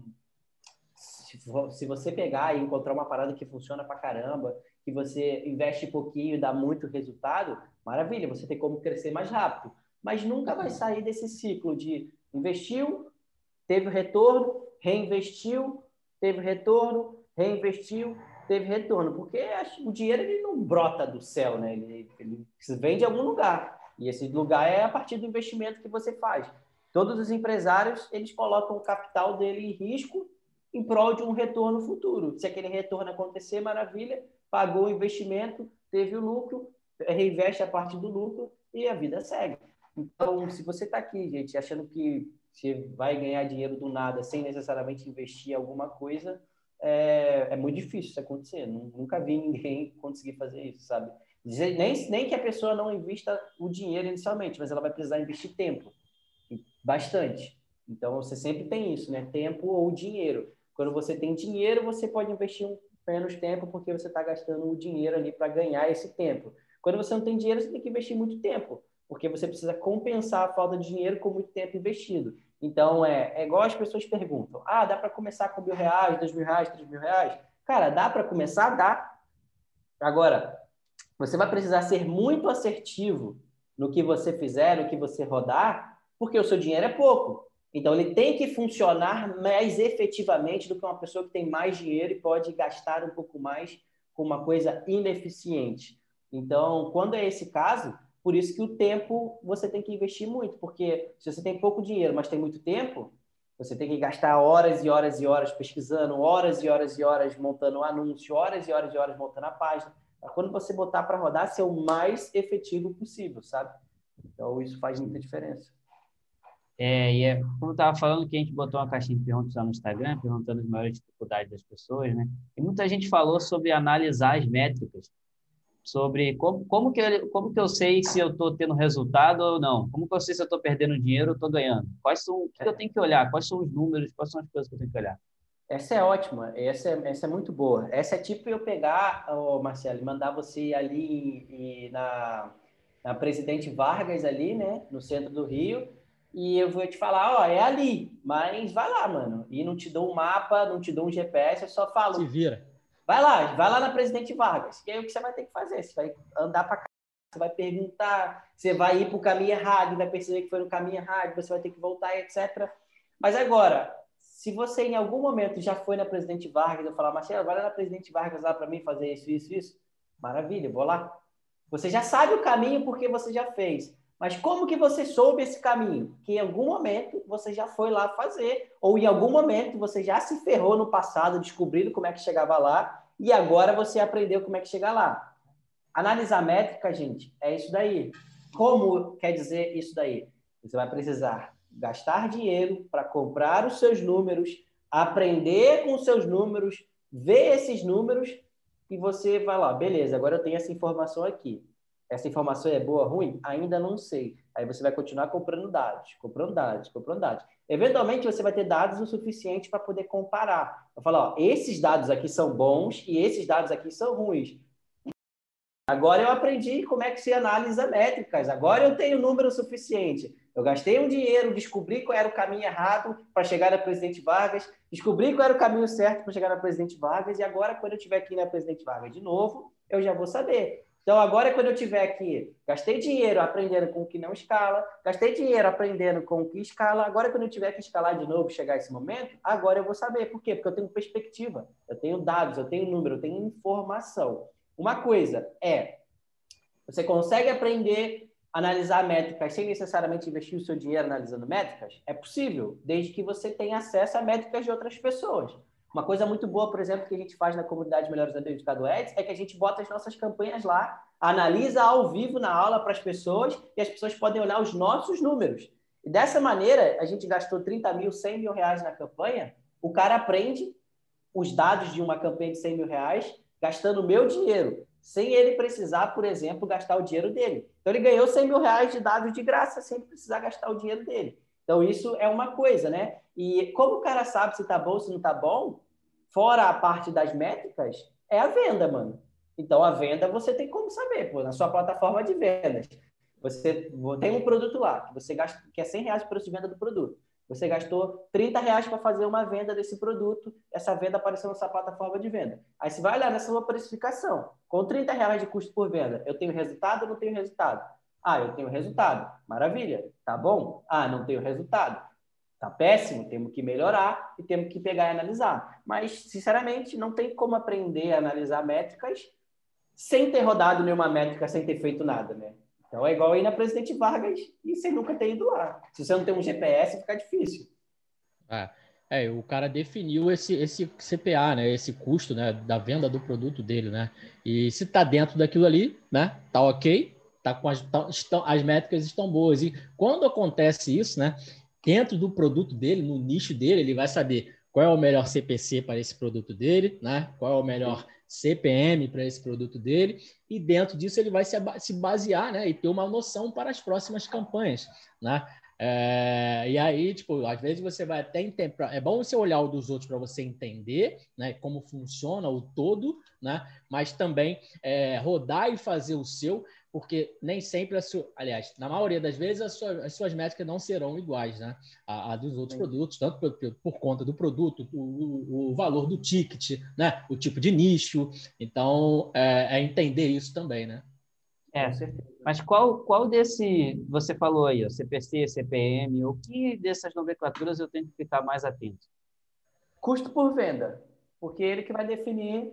se você pegar e encontrar uma parada que funciona pra caramba, que você investe pouquinho e dá muito resultado, maravilha, você tem como crescer mais rápido. Mas nunca vai sair desse ciclo de investiu, teve retorno, reinvestiu, teve retorno, reinvestiu, teve retorno, porque o dinheiro ele não brota do céu, né? Ele, ele vem de algum lugar. E esse lugar é a partir do investimento que você faz. Todos os empresários, eles colocam o capital dele em risco em prol de um retorno futuro. Se aquele retorno acontecer, maravilha, pagou o investimento, teve o lucro, reinveste a parte do lucro e a vida segue. Então, se você está aqui, gente, achando que você vai ganhar dinheiro do nada sem necessariamente investir em alguma coisa, é, é muito difícil isso acontecer. Nunca vi ninguém <laughs> conseguir fazer isso, sabe? Nem, nem que a pessoa não invista o dinheiro inicialmente, mas ela vai precisar investir tempo, bastante. Então, você sempre tem isso, né? Tempo ou dinheiro. Quando você tem dinheiro, você pode investir um menos tempo porque você está gastando o dinheiro ali para ganhar esse tempo. Quando você não tem dinheiro, você tem que investir muito tempo, porque você precisa compensar a falta de dinheiro com muito tempo investido. Então, é, é igual as pessoas perguntam: ah, dá para começar com mil reais, dois mil reais, três mil reais? Cara, dá para começar? Dá. Agora, você vai precisar ser muito assertivo no que você fizer, no que você rodar, porque o seu dinheiro é pouco. Então, ele tem que funcionar mais efetivamente do que uma pessoa que tem mais dinheiro e pode gastar um pouco mais com uma coisa ineficiente. Então, quando é esse caso, por isso que o tempo você tem que investir muito, porque se você tem pouco dinheiro, mas tem muito tempo, você tem que gastar horas e horas e horas pesquisando, horas e horas e horas montando anúncio, horas e horas e horas montando a página, para quando você botar para rodar, ser o mais efetivo possível, sabe? Então, isso faz muita diferença. É, e é, como eu estava falando, que a gente botou uma caixinha de perguntas lá no Instagram, perguntando as maiores dificuldades das pessoas, né? E muita gente falou sobre analisar as métricas sobre como, como, que, eu, como que eu sei se eu estou tendo resultado ou não? Como que eu sei se eu estou perdendo dinheiro ou estou ganhando? Quais são, o que, eu tenho que olhar? Quais são os números? Quais são as coisas que eu tenho que olhar? Essa é ótima, essa é, essa é muito boa. Essa é tipo eu pegar, oh, Marcelo, e mandar você ali e, na, na Presidente Vargas ali, né, no centro do Rio, e eu vou te falar, ó, é ali, mas vai lá, mano. E não te dou um mapa, não te dou um GPS, eu só falo. Se vira. Vai lá, vai lá na Presidente Vargas, que é o que você vai ter que fazer. Você vai andar para cá, você vai perguntar, você vai ir para o caminho errado, vai perceber que foi no caminho errado, você vai ter que voltar, etc. Mas agora, se você em algum momento já foi na Presidente Vargas, eu falar, Marcelo, vai lá na Presidente Vargas lá para mim fazer isso, isso, isso. Maravilha, vou lá. Você já sabe o caminho porque você já fez. Mas como que você soube esse caminho? Que em algum momento você já foi lá fazer, ou em algum momento você já se ferrou no passado, descobrindo como é que chegava lá, e agora você aprendeu como é que chega lá. Analisar métrica, gente, é isso daí. Como quer dizer isso daí? Você vai precisar gastar dinheiro para comprar os seus números, aprender com os seus números, ver esses números e você vai lá, beleza, agora eu tenho essa informação aqui essa informação é boa ou ruim? Ainda não sei. Aí você vai continuar comprando dados, comprando dados, comprando dados. Eventualmente você vai ter dados o suficiente para poder comparar. Vai falar, ó, esses dados aqui são bons e esses dados aqui são ruins. Agora eu aprendi como é que se analisa métricas. Agora eu tenho número suficiente. Eu gastei um dinheiro, descobri qual era o caminho errado para chegar na Presidente Vargas, descobri qual era o caminho certo para chegar na Presidente Vargas, e agora, quando eu estiver aqui na Presidente Vargas de novo, eu já vou saber. Então, agora, quando eu tiver aqui, gastei dinheiro aprendendo com o que não escala, gastei dinheiro aprendendo com o que escala, agora, quando eu tiver que escalar de novo, chegar esse momento, agora eu vou saber. Por quê? Porque eu tenho perspectiva, eu tenho dados, eu tenho número, eu tenho informação. Uma coisa é, você consegue aprender a analisar métricas sem necessariamente investir o seu dinheiro analisando métricas? É possível, desde que você tenha acesso a métricas de outras pessoas. Uma coisa muito boa, por exemplo, que a gente faz na comunidade Melhores Amigos do Ads é que a gente bota as nossas campanhas lá, analisa ao vivo na aula para as pessoas e as pessoas podem olhar os nossos números. E dessa maneira, a gente gastou 30 mil, 100 mil reais na campanha, o cara aprende os dados de uma campanha de 100 mil reais gastando o meu dinheiro, sem ele precisar, por exemplo, gastar o dinheiro dele. Então, ele ganhou 100 mil reais de dados de graça sem precisar gastar o dinheiro dele. Então, isso é uma coisa, né? E como o cara sabe se tá bom, se não tá bom, fora a parte das métricas, é a venda, mano. Então, a venda você tem como saber, pô, na sua plataforma de vendas. Você tem um produto lá, que você gasta, que é 100 reais preço de venda do produto. Você gastou 30 reais para fazer uma venda desse produto, essa venda apareceu na sua plataforma de venda. Aí você vai olhar nessa sua precificação. Com 30 reais de custo por venda, eu tenho resultado ou não tenho resultado? Ah, eu tenho resultado. Maravilha. Tá bom? Ah, não tenho resultado. Tá péssimo, temos que melhorar e temos que pegar e analisar. Mas, sinceramente, não tem como aprender a analisar métricas sem ter rodado nenhuma métrica, sem ter feito nada, né? Então é igual ir na Presidente Vargas e sem nunca ter ido lá. Se você não tem um GPS, fica difícil. É, é o cara definiu esse, esse CPA, né? Esse custo né? da venda do produto dele, né? E se tá dentro daquilo ali, né? Tá ok, tá com as, tá, estão, as métricas estão boas. E quando acontece isso, né, dentro do produto dele, no nicho dele, ele vai saber qual é o melhor CPC para esse produto dele, né? qual é o melhor CPM para esse produto dele, e dentro disso ele vai se basear né? e ter uma noção para as próximas campanhas. Né? É, e aí, tipo, às vezes você vai até entender. É bom você olhar o dos outros para você entender né, como funciona o todo, né? Mas também é, rodar e fazer o seu, porque nem sempre, a sua, aliás, na maioria das vezes, sua, as suas métricas não serão iguais né? a, a dos outros Sim. produtos, tanto por, por, conta do produto, o, o, valor do ticket, né? o tipo de nicho. Então, é, é entender isso também, né? É, mas qual, qual desse, você falou aí, ó, CPC, CPM, o que dessas nomenclaturas eu tenho que ficar mais atento? Custo por venda, porque ele que vai definir.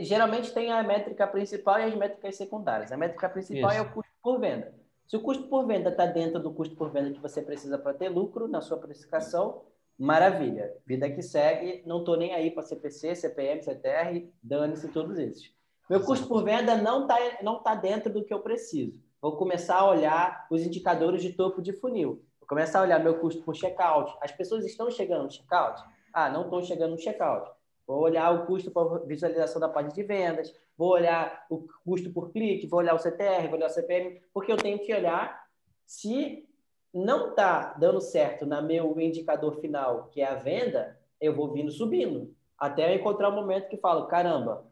Geralmente tem a métrica principal e as métricas secundárias. A métrica principal Isso. é o custo por venda. Se o custo por venda está dentro do custo por venda que você precisa para ter lucro na sua precificação, maravilha. Vida que segue, não estou nem aí para CPC, CPM, CTR, dane-se todos esses. Meu custo por venda não está não tá dentro do que eu preciso. Vou começar a olhar os indicadores de topo de funil. Vou começar a olhar meu custo por checkout. As pessoas estão chegando no checkout? Ah, não estão chegando no checkout. Vou olhar o custo por visualização da página de vendas, vou olhar o custo por clique, vou olhar o CTR, vou olhar o CPM, porque eu tenho que olhar se não está dando certo na meu indicador final, que é a venda, eu vou vindo subindo, até eu encontrar o um momento que falo, caramba,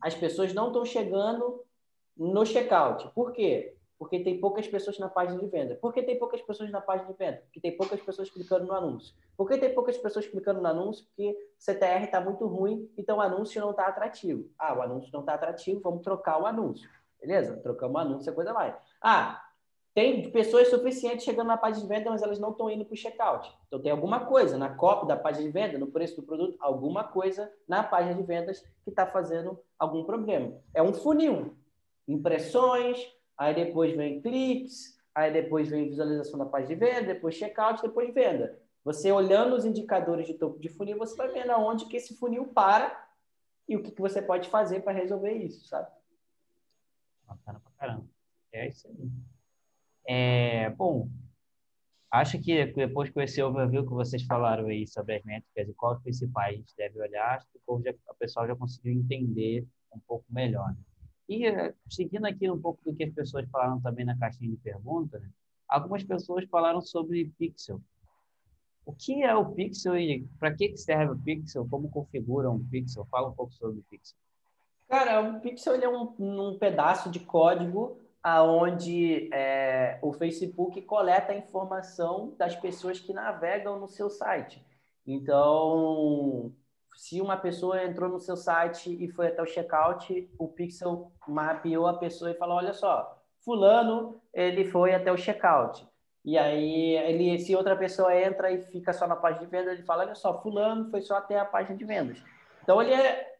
as pessoas não estão chegando no checkout. Por quê? Porque tem poucas pessoas na página de venda. Por que tem poucas pessoas na página de venda? Porque tem poucas pessoas clicando no anúncio. Por que tem poucas pessoas clicando no anúncio? Porque CTR está muito ruim, então o anúncio não está atrativo. Ah, o anúncio não está atrativo, vamos trocar o anúncio. Beleza? Trocamos o anúncio, a coisa vai. Ah, tem pessoas suficientes chegando na página de venda, mas elas não estão indo para o checkout. Então, tem alguma coisa na cópia da página de venda, no preço do produto, alguma coisa na página de vendas que está fazendo algum problema. É um funil. Impressões, aí depois vem cliques, aí depois vem visualização da página de venda, depois checkout, depois venda. Você olhando os indicadores de topo de funil, você vai vendo aonde que esse funil para e o que, que você pode fazer para resolver isso, sabe? Bacana pra caramba. É isso aí. É, bom, acho que depois com esse overview que vocês falaram aí sobre as métricas e quais principais a gente deve olhar, acho que o pessoal já conseguiu entender um pouco melhor. Né? E eh, seguindo aqui um pouco do que as pessoas falaram também na caixinha de perguntas, né? algumas pessoas falaram sobre pixel. O que é o pixel e para que serve o pixel? Como configura um pixel? Fala um pouco sobre o pixel. Cara, o pixel é um, um pedaço de código aonde é, o Facebook coleta a informação das pessoas que navegam no seu site. Então, se uma pessoa entrou no seu site e foi até o checkout, o Pixel mapeou a pessoa e falou: olha só, fulano ele foi até o checkout. E aí, ele, se outra pessoa entra e fica só na página de vendas, ele fala: olha só, fulano foi só até a página de vendas. Então, ele é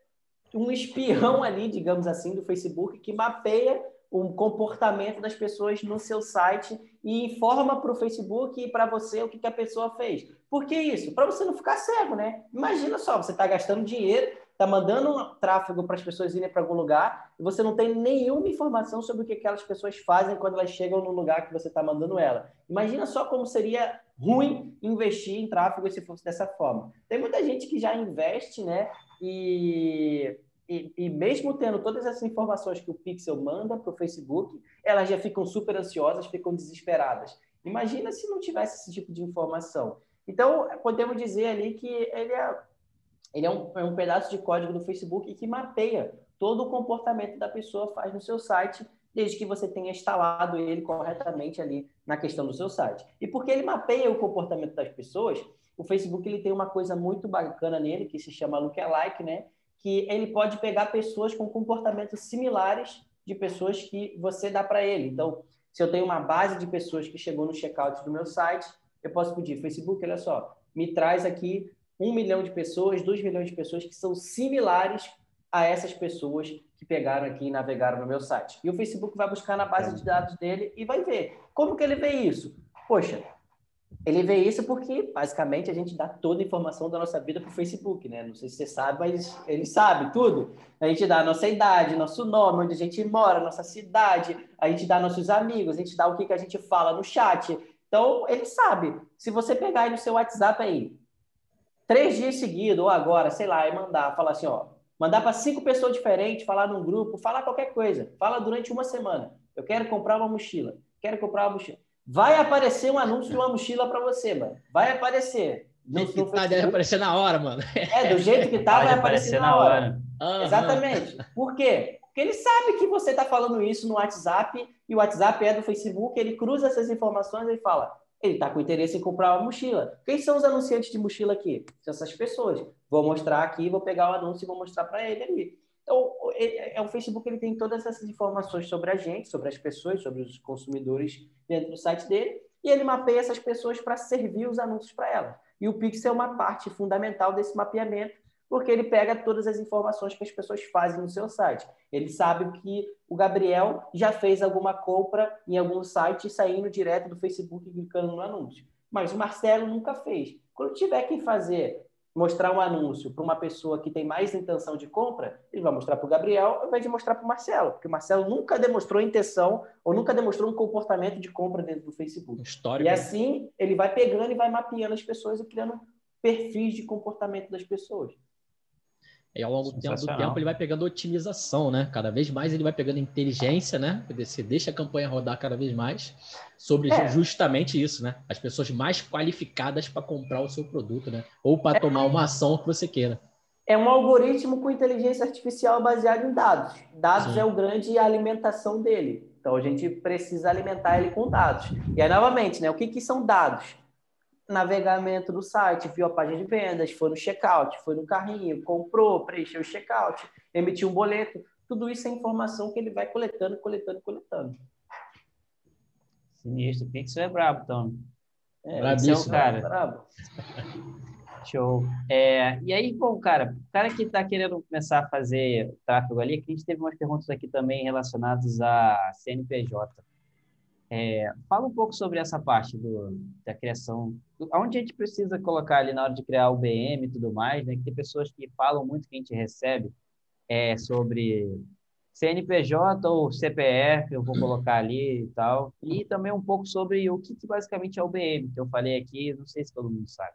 um espião <laughs> ali, digamos assim, do Facebook que mapeia o comportamento das pessoas no seu site e informa para o Facebook e para você o que, que, a pessoa fez. Por que isso? Para você não ficar cego, né? Imagina só, você está gastando dinheiro, está mandando um tráfego para as pessoas irem para algum lugar e você não tem nenhuma informação sobre o que aquelas pessoas fazem quando elas chegam no lugar que você está mandando ela. Imagina só como seria ruim investir em tráfego se fosse dessa forma. Tem muita gente que já investe, né? E e, e, mesmo tendo todas essas informações que o Pixel manda para o Facebook, elas já ficam super ansiosas, ficam desesperadas. Imagina se não tivesse esse tipo de informação. Então, podemos dizer ali que ele é, ele é, um, é um pedaço de código do Facebook que mapeia todo o comportamento da pessoa faz no seu site, desde que você tenha instalado ele corretamente ali na questão do seu site. E porque ele mapeia o comportamento das pessoas, o Facebook ele tem uma coisa muito bacana nele que se chama lookalike, né? Que ele pode pegar pessoas com comportamentos similares de pessoas que você dá para ele. Então, se eu tenho uma base de pessoas que chegou no checkout do meu site, eu posso pedir, Facebook, olha só, me traz aqui um milhão de pessoas, dois milhões de pessoas que são similares a essas pessoas que pegaram aqui e navegaram no meu site. E o Facebook vai buscar na base de dados dele e vai ver. Como que ele vê isso? Poxa, Ele vê isso porque, basicamente, a gente dá toda a informação da nossa vida para o Facebook, né? Não sei se você sabe, mas ele sabe tudo. A gente dá a nossa idade, nosso nome, onde a gente mora, nossa cidade, a gente dá nossos amigos, a gente dá o que, que a gente fala no chat. Então, ele sabe. Se você pegar aí no seu WhatsApp aí, três dias seguidos, ou agora, sei lá, e mandar, falar assim, ó, mandar para cinco pessoas diferentes, falar num grupo, falar qualquer coisa. Fala durante uma semana. Eu quero comprar uma mochila. Quero comprar uma mochila. Vai aparecer um anúncio de uma mochila para você, mano. Vai aparecer. No, que tá, deve aparecer na hora, mano. É, do jeito que tá, vai aparecer, aparecer na hora. hora. Uhum. Exatamente. Por quê? Porque ele sabe que você está falando isso no WhatsApp e o WhatsApp é do Facebook, ele cruza essas informações e fala: ele está com interesse em comprar uma mochila. Quem são os anunciantes de mochila aqui? São essas pessoas. Vou mostrar aqui, vou pegar o anúncio e vou mostrar para ele ali. Então, é, o Facebook ele tem todas essas informações sobre a gente, sobre as pessoas, sobre os consumidores dentro do site dele, e ele mapeia essas pessoas para servir os anúncios para elas. E o Pixel é uma parte fundamental desse mapeamento, porque ele pega todas as informações que as pessoas fazem no seu site. Ele sabe que o Gabriel já fez alguma compra em algum site saindo direto do Facebook e clicando no anúncio. Mas o Marcelo nunca fez. Quando tiver que fazer mostrar um anúncio para uma pessoa que tem mais intenção de compra, ele vai mostrar para o Gabriel ao invés de mostrar para o Marcelo, porque o Marcelo nunca demonstrou intenção ou nunca demonstrou um comportamento de compra dentro do Facebook. Histórico. E assim ele vai pegando e vai mapeando as pessoas e criando perfis de comportamento das pessoas. E ao longo do tempo, ele vai pegando otimização, né? Cada vez mais ele vai pegando inteligência, né? Você deixa a campanha rodar cada vez mais sobre é. justamente isso, né? As pessoas mais qualificadas para comprar o seu produto, né? Ou para é. tomar uma ação que você queira. É um algoritmo com inteligência artificial baseado em dados. Dados Sim. é o grande alimentação dele. Então a gente precisa alimentar ele com dados. E aí, novamente, né? O que, que são dados? Navegamento do site, viu a página de vendas, foi no checkout, foi no carrinho, comprou, preencheu o checkout, emitiu um boleto. Tudo isso é informação que ele vai coletando, coletando, coletando. Sinistro. Tem que ser brabo, então. É, Brabíssimo. É cara. Brabo. <laughs> Show. É, e aí, bom, cara, o cara que está querendo começar a fazer tráfego ali, que a gente teve umas perguntas aqui também relacionadas a CNPJ. É, fala um pouco sobre essa parte do, da criação, do, onde a gente precisa colocar ali na hora de criar o BM e tudo mais, né? Que tem pessoas que falam muito que a gente recebe é, sobre CNPJ ou CPF, eu vou colocar ali e tal, e também um pouco sobre o que, que basicamente é o BM, que eu falei aqui, não sei se todo mundo sabe.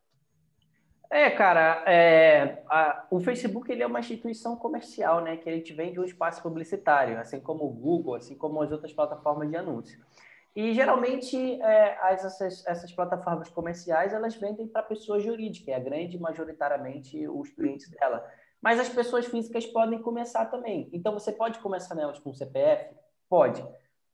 É, cara, é, a, o Facebook ele é uma instituição comercial, né? Que ele te vende um espaço publicitário, assim como o Google, assim como as outras plataformas de anúncio. E geralmente é, as, essas, essas, plataformas comerciais elas vendem para pessoa jurídica, é a grande majoritariamente os clientes dela. Mas as pessoas físicas podem começar também. Então você pode começar nelas com CPF? Pode.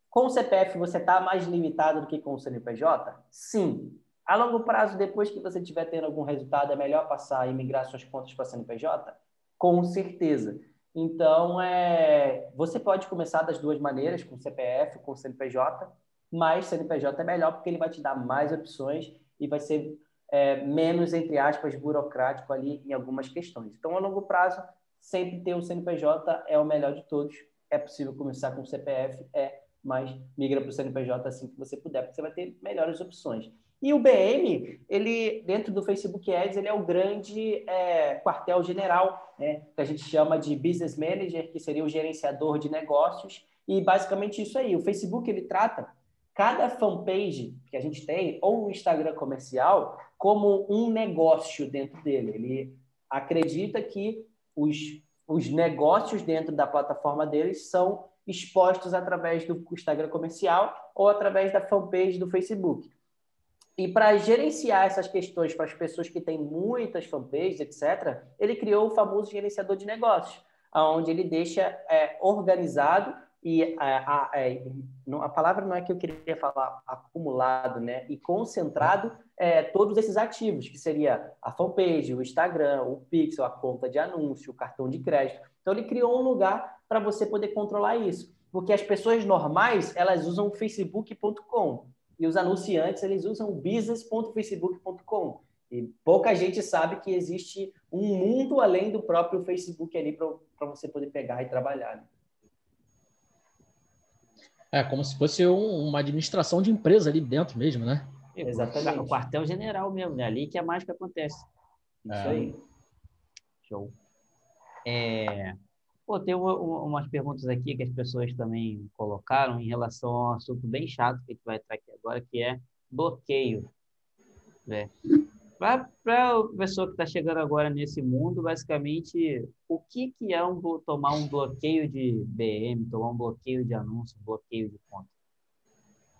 Com o CPF você está mais limitado do que com o CNPJ? Sim. A longo prazo, depois que você estiver tendo algum resultado, é melhor passar e migrar suas contas para CNPJ? Com certeza. Então, é, você pode começar das duas maneiras, com CPF, com CNPJ mas CNPJ é melhor porque ele vai te dar mais opções e vai ser é, menos, entre aspas, burocrático ali em algumas questões. Então, a longo prazo, sempre ter o CNPJ é o melhor de todos. É possível começar com o CPF, é, mas migra para o CNPJ assim que você puder, porque você vai ter melhores opções. E o BM, ele dentro do Facebook Ads, ele é o grande é, quartel-general, né, que a gente chama de Business Manager, que seria o gerenciador de negócios. E basicamente isso aí. O Facebook ele trata cada fanpage que a gente tem, ou o Instagram comercial, como um negócio dentro dele. Ele acredita que os, os negócios dentro da plataforma deles são expostos através do Instagram comercial ou através da fanpage do Facebook. E para gerenciar essas questões para as pessoas que têm muitas fanpages, etc., ele criou o famoso gerenciador de negócios, onde ele deixa é, organizado e a, a, é, a, palavra não é que eu queria falar acumulado, né? E concentrado é, todos esses ativos, que seria a fanpage, o Instagram, o Pixel, a conta de anúncio, o cartão de crédito. Então ele criou um lugar para você poder controlar isso, porque as pessoas normais elas usam facebook.com e os anunciantes eles usam business.facebook.com. E pouca gente sabe que existe um mundo além do próprio Facebook ali para você poder pegar e trabalhar. Né? É como se fosse um, uma administração de empresa ali dentro mesmo, né? Exatamente. O quartel-general mesmo, né? Ali que a mágica acontece. Isso é. aí. Show. É... Pô, tem uma, uma, umas perguntas aqui que as pessoas também colocaram em relação a um assunto bem chato que a gente vai estar aqui agora, que é bloqueio. Né? Para a pessoa que está chegando agora nesse mundo, basicamente, o que, que é um, tomar um bloqueio de BM, tomar um bloqueio de anúncio, bloqueio de conta?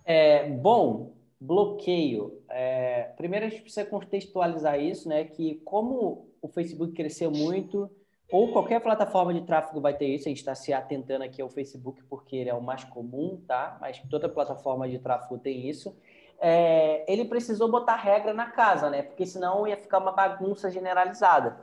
É, bom, bloqueio. É, primeiro a gente precisa contextualizar isso, né? Que como o Facebook cresceu muito, ou qualquer plataforma de tráfego vai ter isso, a gente está se atentando aqui ao Facebook porque ele é o mais comum, tá? Mas toda plataforma de tráfego tem isso. É, ele precisou botar regra na casa, né? Porque senão ia ficar uma bagunça generalizada.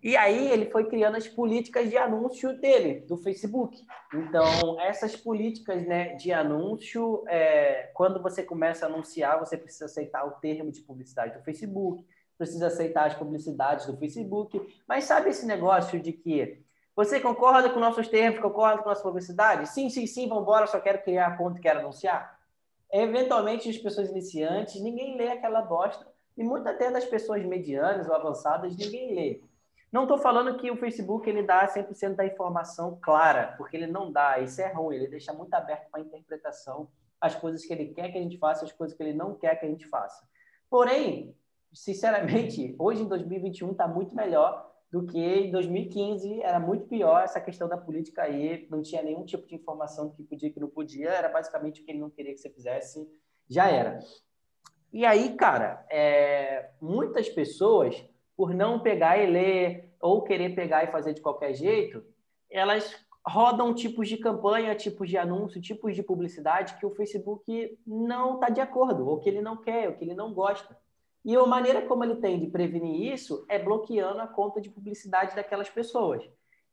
E aí ele foi criando as políticas de anúncio dele, do Facebook. Então, essas políticas né, de anúncio, é, quando você começa a anunciar, você precisa aceitar o termo de publicidade do Facebook, precisa aceitar as publicidades do Facebook. Mas sabe esse negócio de que você concorda com nossos termos, concorda com nossa publicidade? Sim, sim, sim, vamos embora, só quero criar a conta e quero anunciar. Eventualmente, as pessoas iniciantes, ninguém lê aquela bosta. E muitas até das pessoas medianas ou avançadas, ninguém lê. Não estou falando que o Facebook ele dá 100% da informação clara, porque ele não dá, isso é ruim, ele deixa muito aberto para interpretação as coisas que ele quer que a gente faça, as coisas que ele não quer que a gente faça. Porém, sinceramente, hoje em 2021 está muito melhor do que em 2015, era muito pior essa questão da política aí, não tinha nenhum tipo de informação do que podia e que não podia, era basicamente o que ele não queria que você fizesse, já era. E aí, cara, é, muitas pessoas por não pegar e ler ou querer pegar e fazer de qualquer jeito, elas rodam tipos de campanha, tipos de anúncio, tipos de publicidade que o Facebook não está de acordo, ou que ele não quer, ou que ele não gosta. E a maneira como ele tem de prevenir isso é bloqueando a conta de publicidade daquelas pessoas.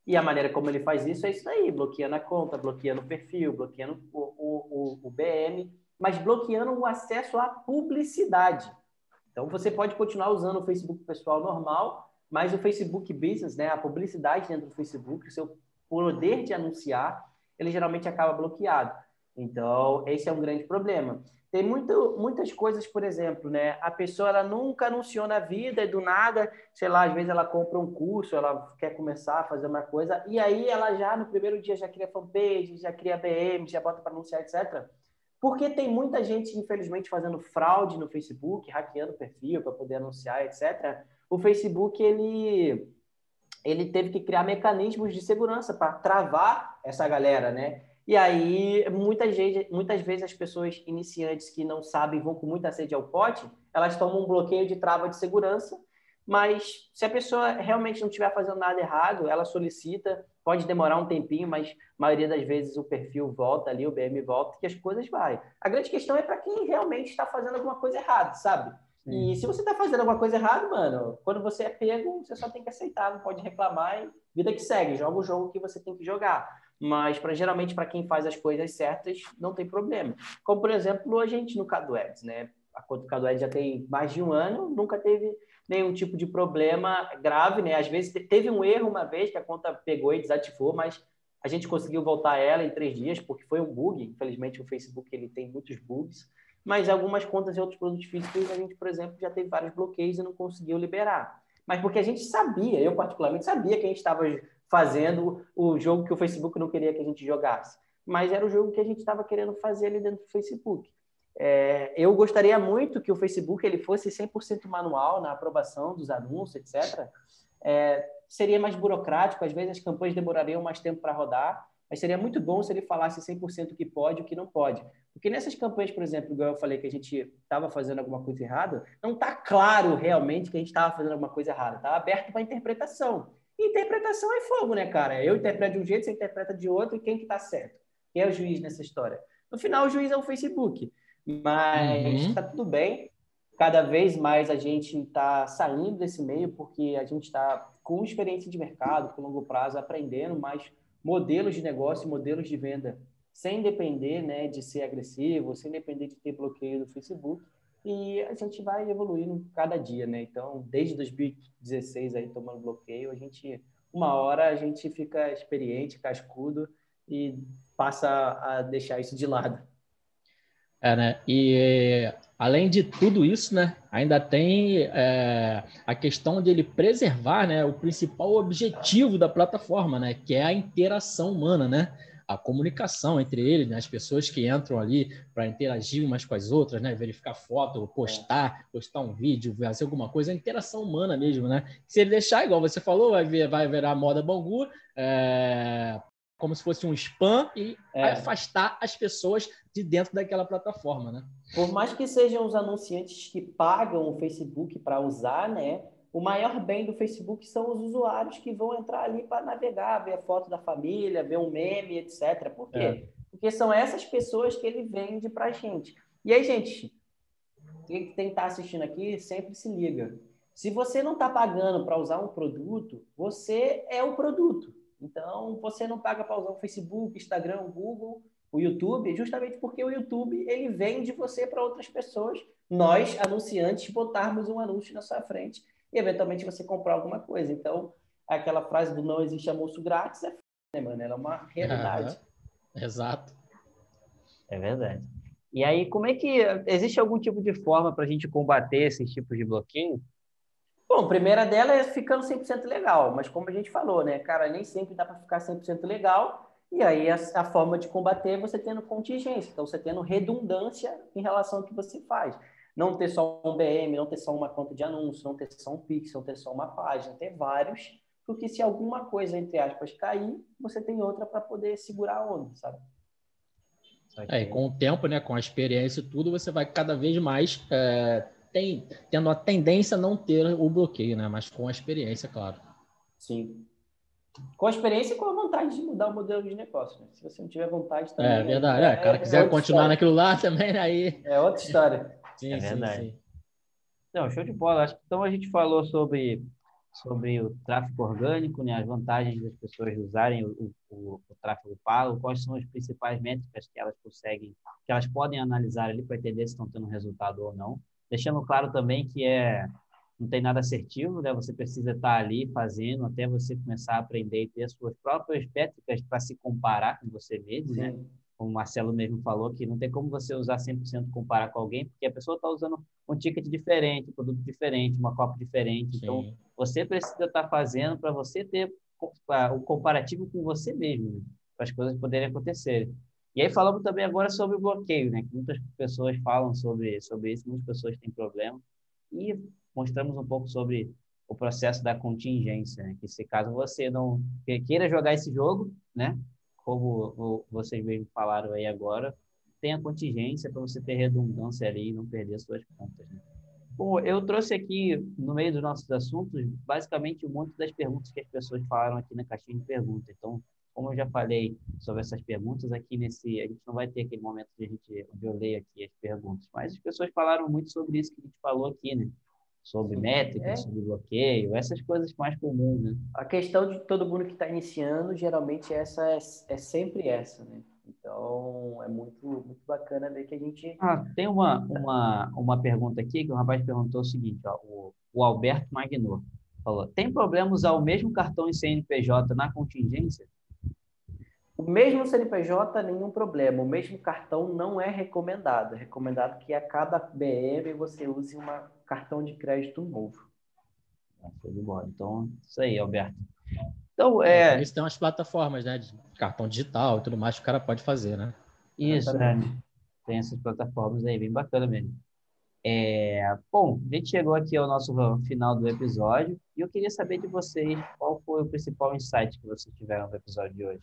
E a maneira como ele faz isso é isso aí, bloqueando a conta, bloqueando o perfil, bloqueando o, o, o, o BM, mas bloqueando o acesso à publicidade. Então, você pode continuar usando o Facebook pessoal normal, mas o Facebook Business, né, a publicidade dentro do Facebook, o seu poder de anunciar, ele geralmente acaba bloqueado. Então, esse é um grande problema. Tem muito, muitas coisas, por exemplo, né? A pessoa ela nunca anunciou na vida e do nada, sei lá, às vezes ela compra um curso, ela quer começar a fazer uma coisa, e aí ela já no primeiro dia já cria fanpage, já cria BM, já bota para anunciar, etc. Porque tem muita gente, infelizmente, fazendo fraude no Facebook, hackeando perfil para poder anunciar, etc. O Facebook, ele, ele teve que criar mecanismos de segurança para travar essa galera, né? E aí, muita gente, muitas vezes as pessoas iniciantes que não sabem, vão com muita sede ao pote, elas tomam um bloqueio de trava de segurança, mas se a pessoa realmente não estiver fazendo nada errado, ela solicita, pode demorar um tempinho, mas a maioria das vezes o perfil volta ali, o BM volta, que as coisas vai. A grande questão é para quem realmente está fazendo alguma coisa errada, sabe? Sim. E se você está fazendo alguma coisa errada, mano, quando você é pego, você só tem que aceitar, não pode reclamar e vida que segue, joga o jogo que você tem que jogar. Mas para geralmente para quem faz as coisas certas, não tem problema. Como por exemplo, a gente no Cadu Ads, né? A conta do Cadu Ads já tem mais de um ano, nunca teve nenhum tipo de problema grave, né? Às vezes teve um erro uma vez que a conta pegou e desativou, mas a gente conseguiu voltar ela em três dias porque foi um bug. Infelizmente o Facebook ele tem muitos bugs, mas algumas contas e outros produtos físicos a gente, por exemplo, já teve vários bloqueios e não conseguiu liberar. Mas porque a gente sabia, eu particularmente sabia que a gente estava fazendo o jogo que o Facebook não queria que a gente jogasse, mas era o jogo que a gente estava querendo fazer ali dentro do Facebook. É, eu gostaria muito que o Facebook ele fosse 100% manual na aprovação dos anúncios, etc. É, seria mais burocrático, às vezes as campanhas demorariam mais tempo para rodar, mas seria muito bom se ele falasse 100% o que pode e o que não pode. Porque nessas campanhas, por exemplo, igual eu falei que a gente estava fazendo alguma coisa errada, não está claro realmente que a gente estava fazendo alguma coisa errada, está aberto para interpretação. Interpretação é fogo, né, cara? Eu interpreto de um jeito, você interpreta de outro, e quem que está certo? Quem é o juiz nessa história? No final, o juiz é o Facebook. Mas está uhum. tudo bem. Cada vez mais a gente está saindo desse meio porque a gente está com experiência de mercado, com longo prazo, aprendendo mais modelos de negócio, modelos de venda, sem depender né, de ser agressivo, sem depender de ter bloqueio do Facebook. E a gente vai evoluindo cada dia, né? Então, desde 2016 aí tomando bloqueio, a gente uma hora a gente fica experiente, cascudo e passa a deixar isso de lado. É, né? E além de tudo isso, né, ainda tem é, a questão de ele preservar né, o principal objetivo da plataforma, né, que é a interação humana, né? A comunicação entre eles, né? as pessoas que entram ali para interagir umas com as outras, né? verificar foto, postar, postar um vídeo, fazer alguma coisa, a interação humana mesmo, né? Se ele deixar, igual você falou, vai, ver, vai virar moda Bangu, é, como se fosse um spam e é. afastar as pessoas de dentro daquela plataforma, né? Por mais que sejam os anunciantes que pagam o Facebook para usar, né? O maior bem do Facebook são os usuários que vão entrar ali para navegar, ver a foto da família, ver um meme, etc. Por quê? É. Porque são essas pessoas que ele vende para a gente. E aí, gente, quem está assistindo aqui sempre se liga. Se você não está pagando para usar um produto, você é o produto. Então, você não paga para usar o Facebook, Instagram, Google, o YouTube, justamente porque o YouTube ele vende você para outras pessoas. Nós, anunciantes, botarmos um anúncio na sua frente e eventualmente você comprar alguma coisa. Então, aquela frase do não existe almoço grátis é né, mano? Ela é uma realidade. Uhum. Exato. É verdade. E aí, como é que existe algum tipo de forma para a gente combater esses tipos de bloqueio? Bom, a primeira dela é ficando 100% legal, mas como a gente falou, né, cara, nem sempre dá para ficar 100% legal. E aí a, a, forma de combater é você tendo contingência, então você tendo redundância em relação ao que você faz. Não ter só um BM, não ter só uma conta de anúncio, não ter só um Pix, não ter só uma página, ter vários, porque se alguma coisa, entre aspas, cair, você tem outra para poder segurar a onda, sabe? É, e com o tempo, né, com a experiência e tudo, você vai cada vez mais é, tem, tendo a tendência a não ter o bloqueio, né? Mas com a experiência, claro. Sim. Com a experiência e com a vontade de mudar o modelo de negócio. Né? Se você não tiver vontade também. É verdade. É, o cara é, quiser é continuar história. naquilo lá <laughs> também, aí. É outra história. Sim, é verdade. Sim, sim. Não, show de bola. Acho que então a gente falou sobre, sobre o tráfego orgânico, né, as vantagens das pessoas usarem o, o, o tráfego pago, quais são as principais métricas que elas conseguem, que elas podem analisar ali para entender se estão tendo resultado ou não. Deixando claro também que é não tem nada assertivo, né? Você precisa estar ali fazendo até você começar a aprender e ter as suas próprias métricas para se comparar com você mesmo, né? Como o Marcelo mesmo falou, que não tem como você usar 100% comparar com alguém, porque a pessoa está usando um ticket diferente, um produto diferente, uma copa diferente. Então, Sim. Então, você precisa estar tá fazendo para você ter o comparativo com você mesmo, né? para as coisas poderem acontecer. E aí falamos também agora sobre o bloqueio, né? Que muitas pessoas falam sobre, sobre isso, muitas pessoas têm problema. E mostramos um pouco sobre o processo da contingência, né? que se caso você não queira jogar esse jogo, né? Como vocês mesmo falaram aí agora, tenha contingência para você ter redundância ali e não perder suas contas. Né? Bom, eu trouxe aqui, no meio dos nossos assuntos, basicamente um monte das perguntas que as pessoas falaram aqui na caixinha de perguntas. Então, como eu já falei sobre essas perguntas, aqui nesse. A gente não vai ter aquele momento de a gente, onde eu leio aqui as perguntas, mas as pessoas falaram muito sobre isso que a gente falou aqui, né? Sobre métricas, é. sobre bloqueio, essas coisas mais comuns, né? A questão de todo mundo que está iniciando, geralmente essa é, é, sempre essa, né? Então, é muito, muito bacana ver que a gente... Ah, tem uma, uma, uma pergunta aqui, que o rapaz perguntou o seguinte, ó, o, o Alberto Magnor falou, tem problema usar o mesmo cartão em CNPJ na contingência? O mesmo CNPJ, nenhum problema. O mesmo cartão não é recomendado. É recomendado que a cada BM você use um cartão de crédito novo. Ah, show de bola. Então, isso aí, Alberto. Então, é... Eles têm umas plataformas, né? De cartão digital e tudo mais que o cara pode fazer, né? Isso, né? Tem essas plataformas aí, bem bacana mesmo. É, bom, a gente chegou aqui ao nosso final do episódio e eu queria saber de vocês qual foi o principal insight que vocês tiveram no episódio de hoje.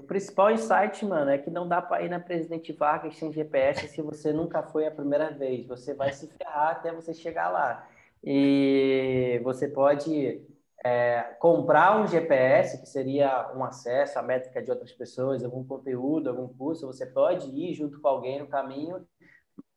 O principal insight, mano, é que não dá para ir na Presidente Vargas sem GPS se você nunca foi a primeira vez. Você vai se ferrar até você chegar lá. E você pode é, comprar um GPS, que seria um acesso à métrica de outras pessoas, algum conteúdo, algum curso. Você pode ir junto com alguém no caminho,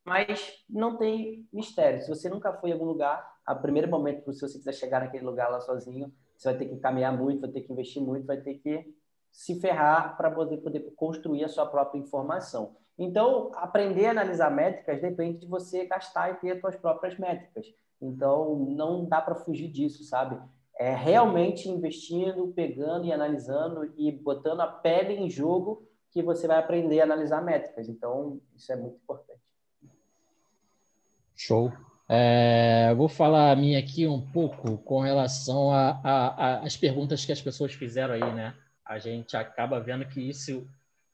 mas não tem mistério. Se você nunca foi em algum lugar, a primeiro momento, se você quiser chegar naquele lugar lá sozinho, você vai ter que caminhar muito, vai ter que investir muito, vai ter que se ferrar para poder, poder construir a sua própria informação. Então, aprender a analisar métricas depende de você gastar e ter as suas próprias métricas. Então, não dá para fugir disso, sabe? É realmente investindo, pegando e analisando e botando a pele em jogo que você vai aprender a analisar métricas. Então, isso é muito importante. Show. É, vou falar a minha aqui um pouco com relação às perguntas que as pessoas fizeram aí, né? A gente acaba vendo que isso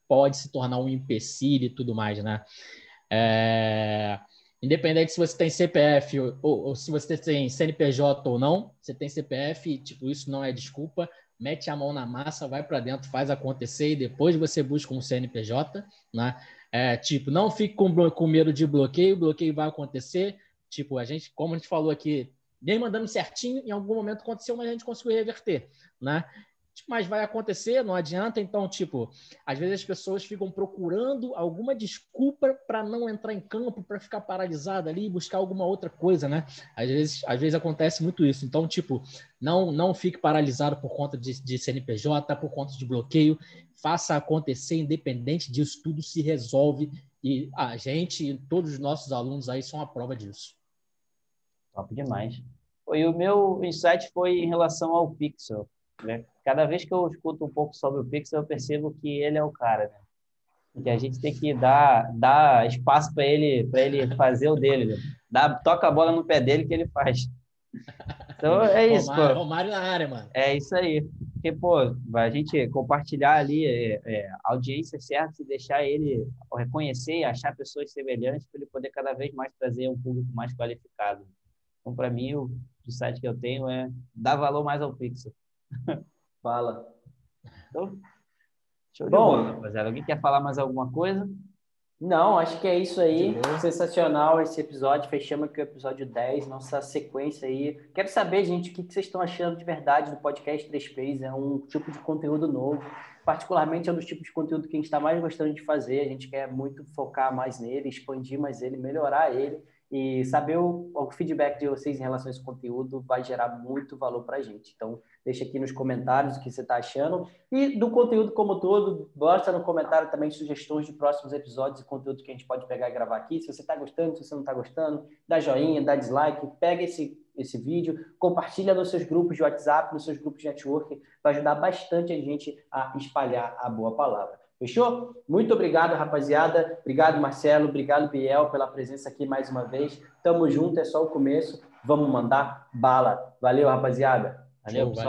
pode se tornar um empecilho e tudo mais, né? É, independente se você tem CPF ou, ou, se você tem CNPJ ou não, você tem CPF, tipo, isso não é desculpa. Mete a mão na massa, vai para dentro, faz acontecer e depois você busca um CNPJ, né? É, tipo, não fique com, com medo de bloqueio, bloqueio vai acontecer. Tipo, a gente, como a gente falou aqui, nem mandando certinho, em algum momento aconteceu, mas a gente conseguiu reverter, né? Mas vai acontecer, não adianta. Então, tipo, às vezes as pessoas ficam procurando alguma desculpa para não entrar em campo, para ficar paralisada ali e buscar alguma outra coisa, né? Às vezes, às vezes acontece muito isso. Então, tipo, não não fique paralisado por conta de, de CNPJ, por conta de bloqueio. Faça acontecer, independente disso, tudo se resolve. E a gente e todos os nossos alunos aí são a prova disso. Top demais. E o meu insight foi em relação ao Pixel. Né? Cada vez que eu escuto um pouco sobre o Pixel, eu percebo que ele é o cara, né? Que a gente tem que dar, dar espaço para ele, para ele fazer o dele. Né? Dá, toca a bola no pé dele que ele faz. Então é isso, Romário, pô. Romário na área, mano. É isso aí. Porque, pô, a gente compartilhar ali é, é, a audiência certa e deixar ele reconhecer e achar pessoas semelhantes para ele poder cada vez mais trazer um público mais qualificado. Então, para mim, o, o site que eu tenho é dar valor mais ao Pixel. <laughs> Fala. Então, show Bom, bola, rapaziada. Alguém quer falar mais alguma coisa? Não, acho que é isso aí. Sensacional esse episódio. Fechamos aqui o episódio 10, nossa sequência aí. Quero saber, gente, o que vocês estão achando de verdade do podcast 3Ps. É um tipo de conteúdo novo. Particularmente é um dos tipos de conteúdo que a gente está mais gostando de fazer. A gente quer muito focar mais nele, expandir mais ele, melhorar ele. E saber o, o feedback de vocês em relação a esse conteúdo vai gerar muito valor para a gente. Então, deixa aqui nos comentários o que você está achando. E do conteúdo como todo, bota no comentário também sugestões de próximos episódios e conteúdo que a gente pode pegar e gravar aqui. Se você está gostando, se você não está gostando, dá joinha, dá dislike, pega esse, esse vídeo, compartilha nos seus grupos de WhatsApp, nos seus grupos de network, vai ajudar bastante a gente a espalhar a boa palavra. Fechou? Muito obrigado, rapaziada. Obrigado, Marcelo. Obrigado, Biel, pela presença aqui mais uma vez. Tamo junto, é só o começo. Vamos mandar bala. Valeu, rapaziada. 还在五十